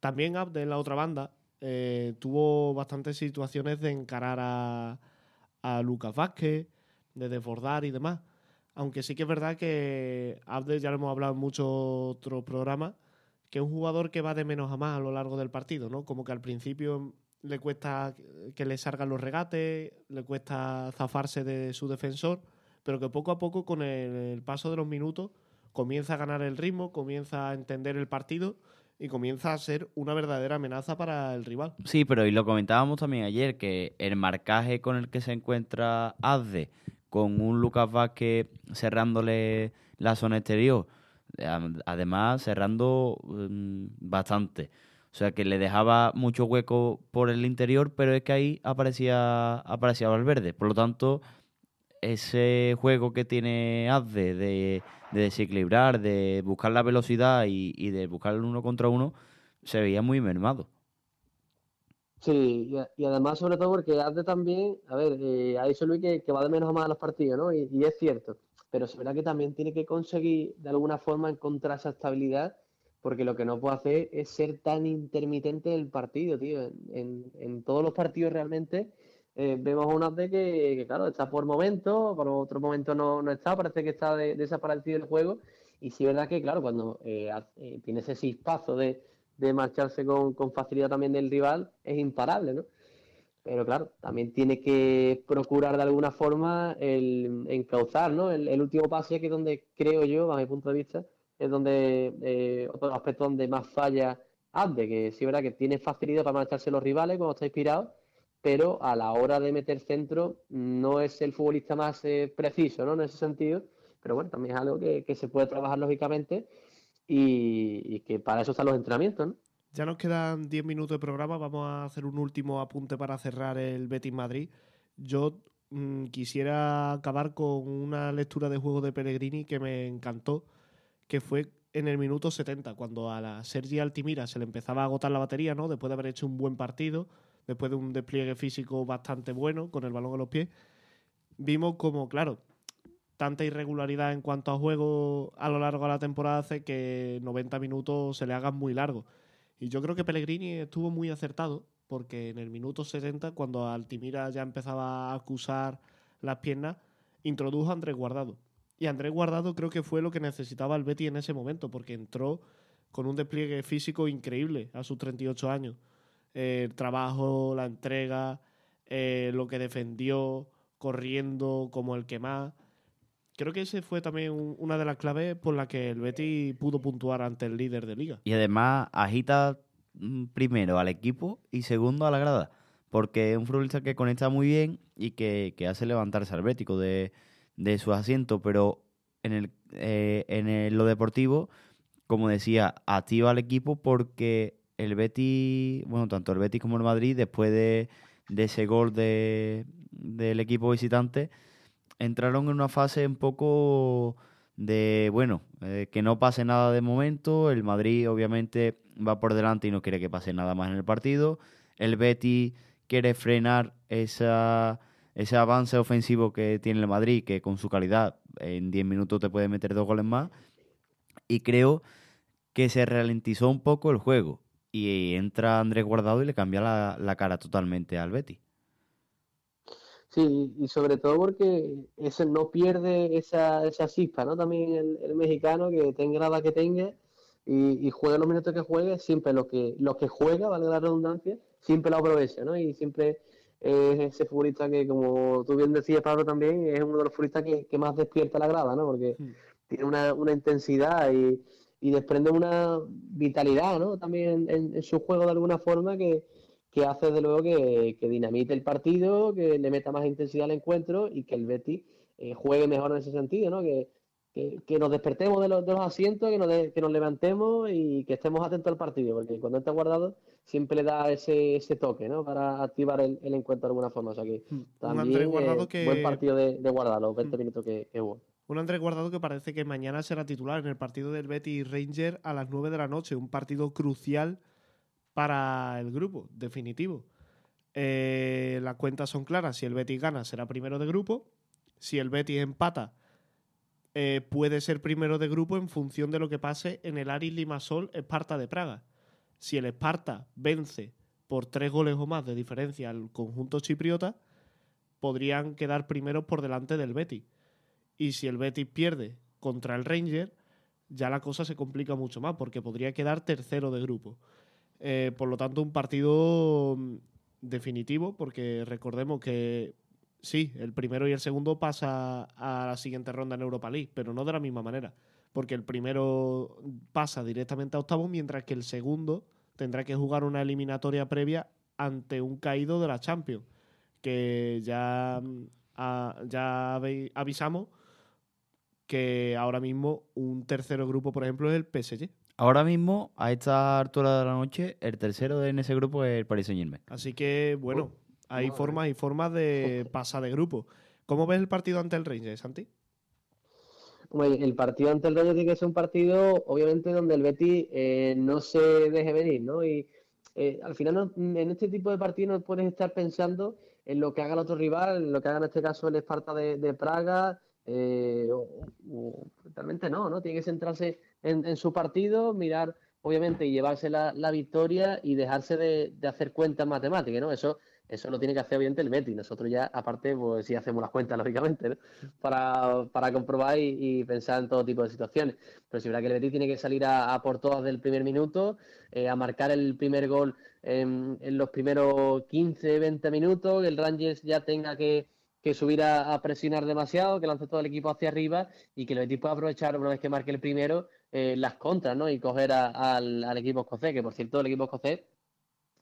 También Abner, en la otra banda, eh, tuvo bastantes situaciones de encarar a, a Lucas Vázquez, de desbordar y demás. Aunque sí que es verdad que Abdel, ya lo hemos hablado en muchos otros programas, que es un jugador que va de menos a más a lo largo del partido, ¿no? Como que al principio le cuesta que le salgan los regates, le cuesta zafarse de su defensor, pero que poco a poco, con el, paso de los minutos, comienza a ganar el ritmo, comienza a entender el partido y comienza a ser una verdadera amenaza para el rival. Sí, pero y lo comentábamos también ayer, que el marcaje con el que se encuentra Azde con un Lucas Vázquez cerrándole la zona exterior, además cerrando mm, bastante. O sea que le dejaba mucho hueco por el interior, pero es que ahí aparecía, aparecía Valverde. Por lo tanto, ese juego que tiene Azde de, desequilibrar, de buscar la velocidad y, de buscar el uno contra uno, se veía muy mermado. Sí, y, además, sobre todo, porque hace también, a ver, eh, ha dicho Luis que, va de menos a más a los partidos, ¿no? Y, es cierto, pero se verá que también tiene que conseguir de alguna forma encontrar esa estabilidad, porque lo que no puede hacer es ser tan intermitente el partido, tío. En, todos los partidos realmente eh, vemos una de que, claro, está por momentos, por otro momento no, no está, parece que está desaparecido el juego. Y sí es verdad que, claro, cuando eh, eh tiene ese cispazo de de marcharse con, facilidad también del rival es imparable, ¿no? Pero claro, también tiene que procurar de alguna forma el encauzar, ¿no? El, último pase que es donde creo yo, a mi punto de vista, es donde eh, otro aspecto donde más falla Ande, que sí es verdad que tiene facilidad para marcharse los rivales cuando está inspirado, pero a la hora de meter centro no es el futbolista más eh, preciso, ¿no? En ese sentido. Pero bueno, también es algo que, que se puede trabajar lógicamente y, que para eso están los entrenamientos, ¿no? Ya nos quedan 10 minutos de programa, vamos a hacer un último apunte para cerrar el Betis Madrid. Yo mm, quisiera acabar con una lectura de juego de Pellegrini que me encantó, que fue en el minuto 70, cuando a la Sergi Altimira se le empezaba a agotar la batería, ¿no? Después de haber hecho un buen partido, después de un despliegue físico bastante bueno, con el balón en los pies, vimos como, claro, tanta irregularidad en cuanto a juego a lo largo de la temporada hace que 90 minutos se le hagan muy largos. Y yo creo que Pellegrini estuvo muy acertado, porque en el minuto 70, cuando Altimira ya empezaba a acusar las piernas, introdujo a Andrés Guardado. Y Andrés Guardado creo que fue lo que necesitaba el Betty en ese momento, porque entró con un despliegue físico increíble a sus 38 años. el trabajo, la entrega, eh, lo que defendió, corriendo como el que más creo que ese fue también una de las claves por la que el Betty pudo puntuar ante el líder de liga. Y además agita mm, primero al equipo y segundo a la grada, porque es un futbolista que conecta muy bien y que, hace levantarse al Bético de, de su asiento, pero en, el, eh, en lo deportivo, como decía, activa al equipo porque el Betty, bueno, tanto el Betty como el Madrid, después de, de ese gol de, del equipo visitante, entraron en una fase un poco de, bueno, eh, que no pase nada de momento. El Madrid obviamente va por delante y no quiere que pase nada más en el partido. El Betty quiere frenar ese avance ofensivo que tiene el Madrid, que con su calidad en 10 minutos te puede meter dos goles más. Y creo que se ralentizó un poco el juego. Y entra Andrés Guardado y le cambia la, la cara totalmente al Betty. Sí, y sobre todo porque ese no pierde esa, esa chispa, ¿no? También el, mexicano que tenga la que tenga y, y juegue los minutos que juegue, siempre lo que, lo que juega, valga la redundancia, siempre lo aprovecha, ¿no? Y siempre es ese futbolista que, como tú bien decías, Pablo, también es uno de los futbolistas que, más despierta la grada, ¿no? Porque tiene una, una intensidad y, y, desprende una vitalidad, ¿no? También en su juego de alguna forma que, que hace de luego que, dinamite el partido, que le meta más intensidad al encuentro y que el Betis eh, juegue mejor en ese sentido, ¿no? Que, nos despertemos de los, asientos, que nos, que nos levantemos y que estemos atentos al partido, porque cuando está guardado siempre le da ese, ese toque, ¿no? Para activar el, encuentro de alguna forma. O sea que hmm. también eh, buen partido de, de guardar los 20 hmm. minutos que, hubo. Un Andrés Guardado que parece que mañana será titular en el partido del Betis Ranger a las 9 de la noche. Un partido crucial para el grupo, definitivo. Eh, las cuentas son claras. Si el Betis gana, será primero de grupo. Si el Betis empata, eh, puede ser primero de grupo en función de lo que pase en el Aris Limasol Esparta de Praga. Si el Esparta vence por tres goles o más de diferencia al conjunto chipriota, podrían quedar primeros por delante del Betis. Y si el Betis pierde contra el Ranger, ya la cosa se complica mucho más, porque podría quedar tercero de grupo. Eh, por lo tanto, un partido mm, definitivo, porque recordemos que sí, el primero y el segundo pasa a la siguiente ronda en Europa League, pero no de la misma manera, porque el primero pasa directamente a octavos, mientras que el segundo tendrá que jugar una eliminatoria previa ante un caído de la Champions, que ya, mm, ya avi- avisamos que ahora mismo un tercero grupo, por ejemplo, es el PSG. Ahora mismo, a esta altura de la noche, el tercero en ese grupo es el Paris Saint Germain. Así que, bueno, hay madre. formas y formas de pasar de grupo. ¿Cómo ves el partido ante el Rangers, Santi? Hombre, el partido ante el Rayo tiene que ser un partido, obviamente, donde el Betis eh, no se deje venir, ¿no? Y eh, al final, no- en este tipo de partidos no puedes estar pensando en lo que haga el otro rival, en lo que haga en este caso el Esparta de, de Praga, eh, realmente no, ¿no? Tiene que centrarse en, en su partido, mirar, obviamente, y llevarse la, victoria y dejarse de, hacer cuentas matemáticas, ¿no? Eso, eso lo tiene que hacer, obviamente, el Betis. Nosotros ya, aparte, pues sí hacemos las cuentas, lógicamente, ¿no? para, para comprobar y, pensar en todo tipo de situaciones. Pero es verdad que el Betis tiene que salir a, a por todas del primer minuto, eh, a marcar el primer gol en, en los primeros 15, 20 minutos, que el Rangers ya tenga que, que subir a, presionar demasiado, que lance todo el equipo hacia arriba y que el Betis pueda aprovechar una vez que marque el primero eh, las contras ¿no? y coger a- al, al equipo escocés, que por cierto el equipo escocés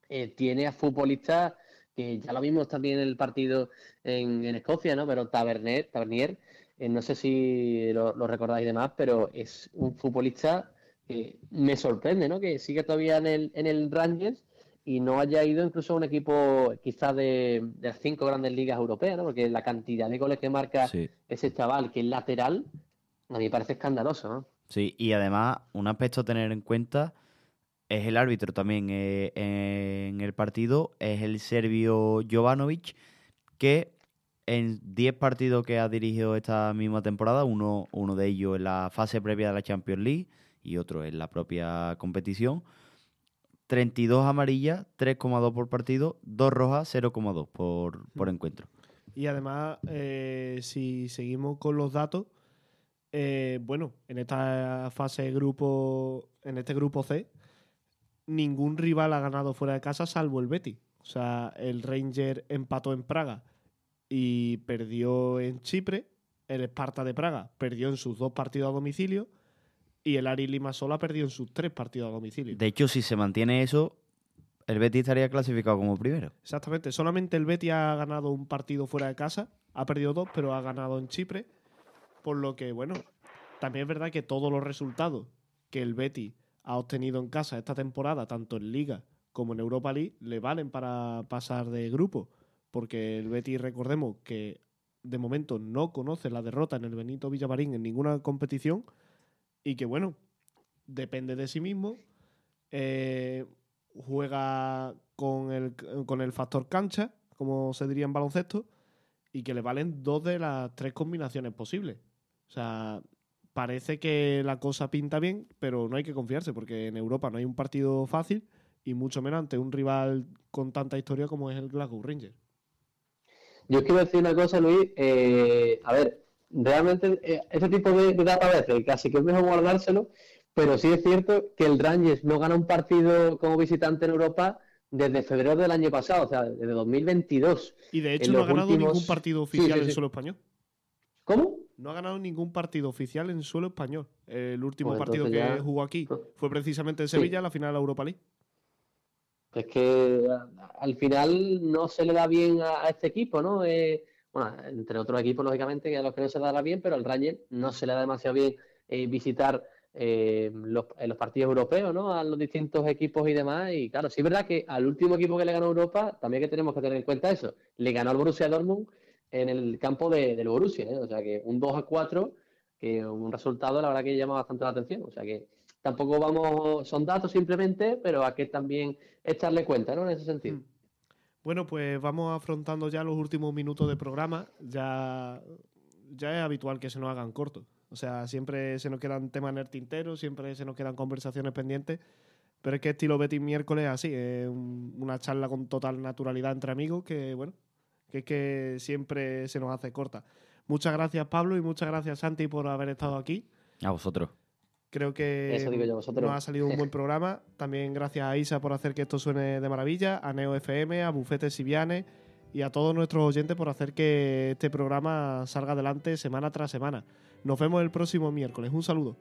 eh, tiene a futbolistas que ya lo vimos también en el partido en, en Escocia, ¿no? Pero Tavernier, Tavernier eh, no sé si lo, lo recordáis demás, pero es un futbolista que me sorprende, ¿no? Que sigue todavía en el, en el Rangers y no haya ido incluso a un equipo quizás de, de las cinco grandes ligas europeas, ¿no? Porque la cantidad de goles que marca Sí. ese chaval, que es lateral, a mí me parece escandaloso, ¿no? Sí, y además, un aspecto a tener en cuenta es el árbitro también eh, en el partido, es el serbio Jovanovic, que en 10 partidos que ha dirigido esta misma temporada, uno, uno de ellos en la fase previa de la Champions League y otro en la propia competición, 32 amarillas, 3,2 por partido, 2 rojas, 0,2 por, por encuentro. Y además, eh, si seguimos con los datos, eh, bueno, en esta fase de grupo, en este grupo C, ningún rival ha ganado fuera de casa salvo el Betis. O sea, el Ranger empató en Praga y perdió en Chipre. El Esparta de Praga perdió en sus dos partidos a domicilio. Y el Ari Limassol ha perdido en sus tres partidos a domicilio. De hecho, si se mantiene eso, el Betis estaría clasificado como primero. Exactamente. Solamente el Betis ha ganado un partido fuera de casa. Ha perdido dos, pero ha ganado en Chipre. Por lo que, bueno, también es verdad que todos los resultados que el Betis ha obtenido en casa esta temporada, tanto en Liga como en Europa League, le valen para pasar de grupo. Porque el Betis, recordemos que de momento no conoce la derrota en el Benito Villamarín en ninguna competición. Y que, bueno, depende de sí mismo. Eh, juega con el, con el factor cancha, como se diría en baloncesto, y que le valen dos de las tres combinaciones posibles. O sea, parece que la cosa pinta bien, pero no hay que confiarse, porque en Europa no hay un partido fácil, y mucho menos ante un rival con tanta historia como es el Glasgow Rangers. Yo quiero decir una cosa, Luis. eh, a ver, realmente eh, este tipo de, de datos a veces casi que es mejor guardárselo, pero sí es cierto que el Rangers no gana un partido como visitante en Europa desde febrero del año pasado, o sea, desde 2022. Y de hecho En no ha ganado últimos- ningún partido Sí, oficial sí, en suelo español. ¿Cómo? No ha ganado ningún partido oficial en suelo español. El último Pues partido que ya- jugó aquí fue precisamente en. Sevilla, la final de la Europa League. Es que a- al final no se le da bien a, a este equipo, ¿no? Eh, bueno, entre otros equipos, lógicamente, que a los que no se dará bien, pero al Rangers no se le da demasiado bien eh, visitar eh, los, los partidos europeos, ¿no? A los distintos equipos y demás. Y claro, sí es verdad que al último equipo que le ganó Europa, también que tenemos que tener en cuenta eso. Le ganó al Borussia Dortmund en el campo de, del Borussia, ¿eh? O sea que un 2 a 4 que un resultado la verdad que llama bastante la atención. O sea que tampoco vamos, son datos simplemente, pero hay que también echarle cuenta, ¿no? En ese sentido. Mm. Bueno, pues vamos afrontando ya los últimos minutos de programa. Ya, ya es habitual que se nos hagan cortos. O sea, siempre se nos quedan temas en el tintero, siempre se nos quedan conversaciones pendientes. Pero es que estilo Betis miércoles así, es una charla con total naturalidad entre amigos que, bueno, es que siempre se nos hace corta. Muchas gracias Pablo y muchas gracias Santi por haber estado aquí. A vosotros. Creo que nos ha salido un buen programa. También gracias a Isa por hacer que esto suene de maravilla, a Neo FM, a Bufete Siviane y a todos nuestros oyentes por hacer que este programa salga adelante semana tras semana. Nos vemos el próximo miércoles. Un saludo.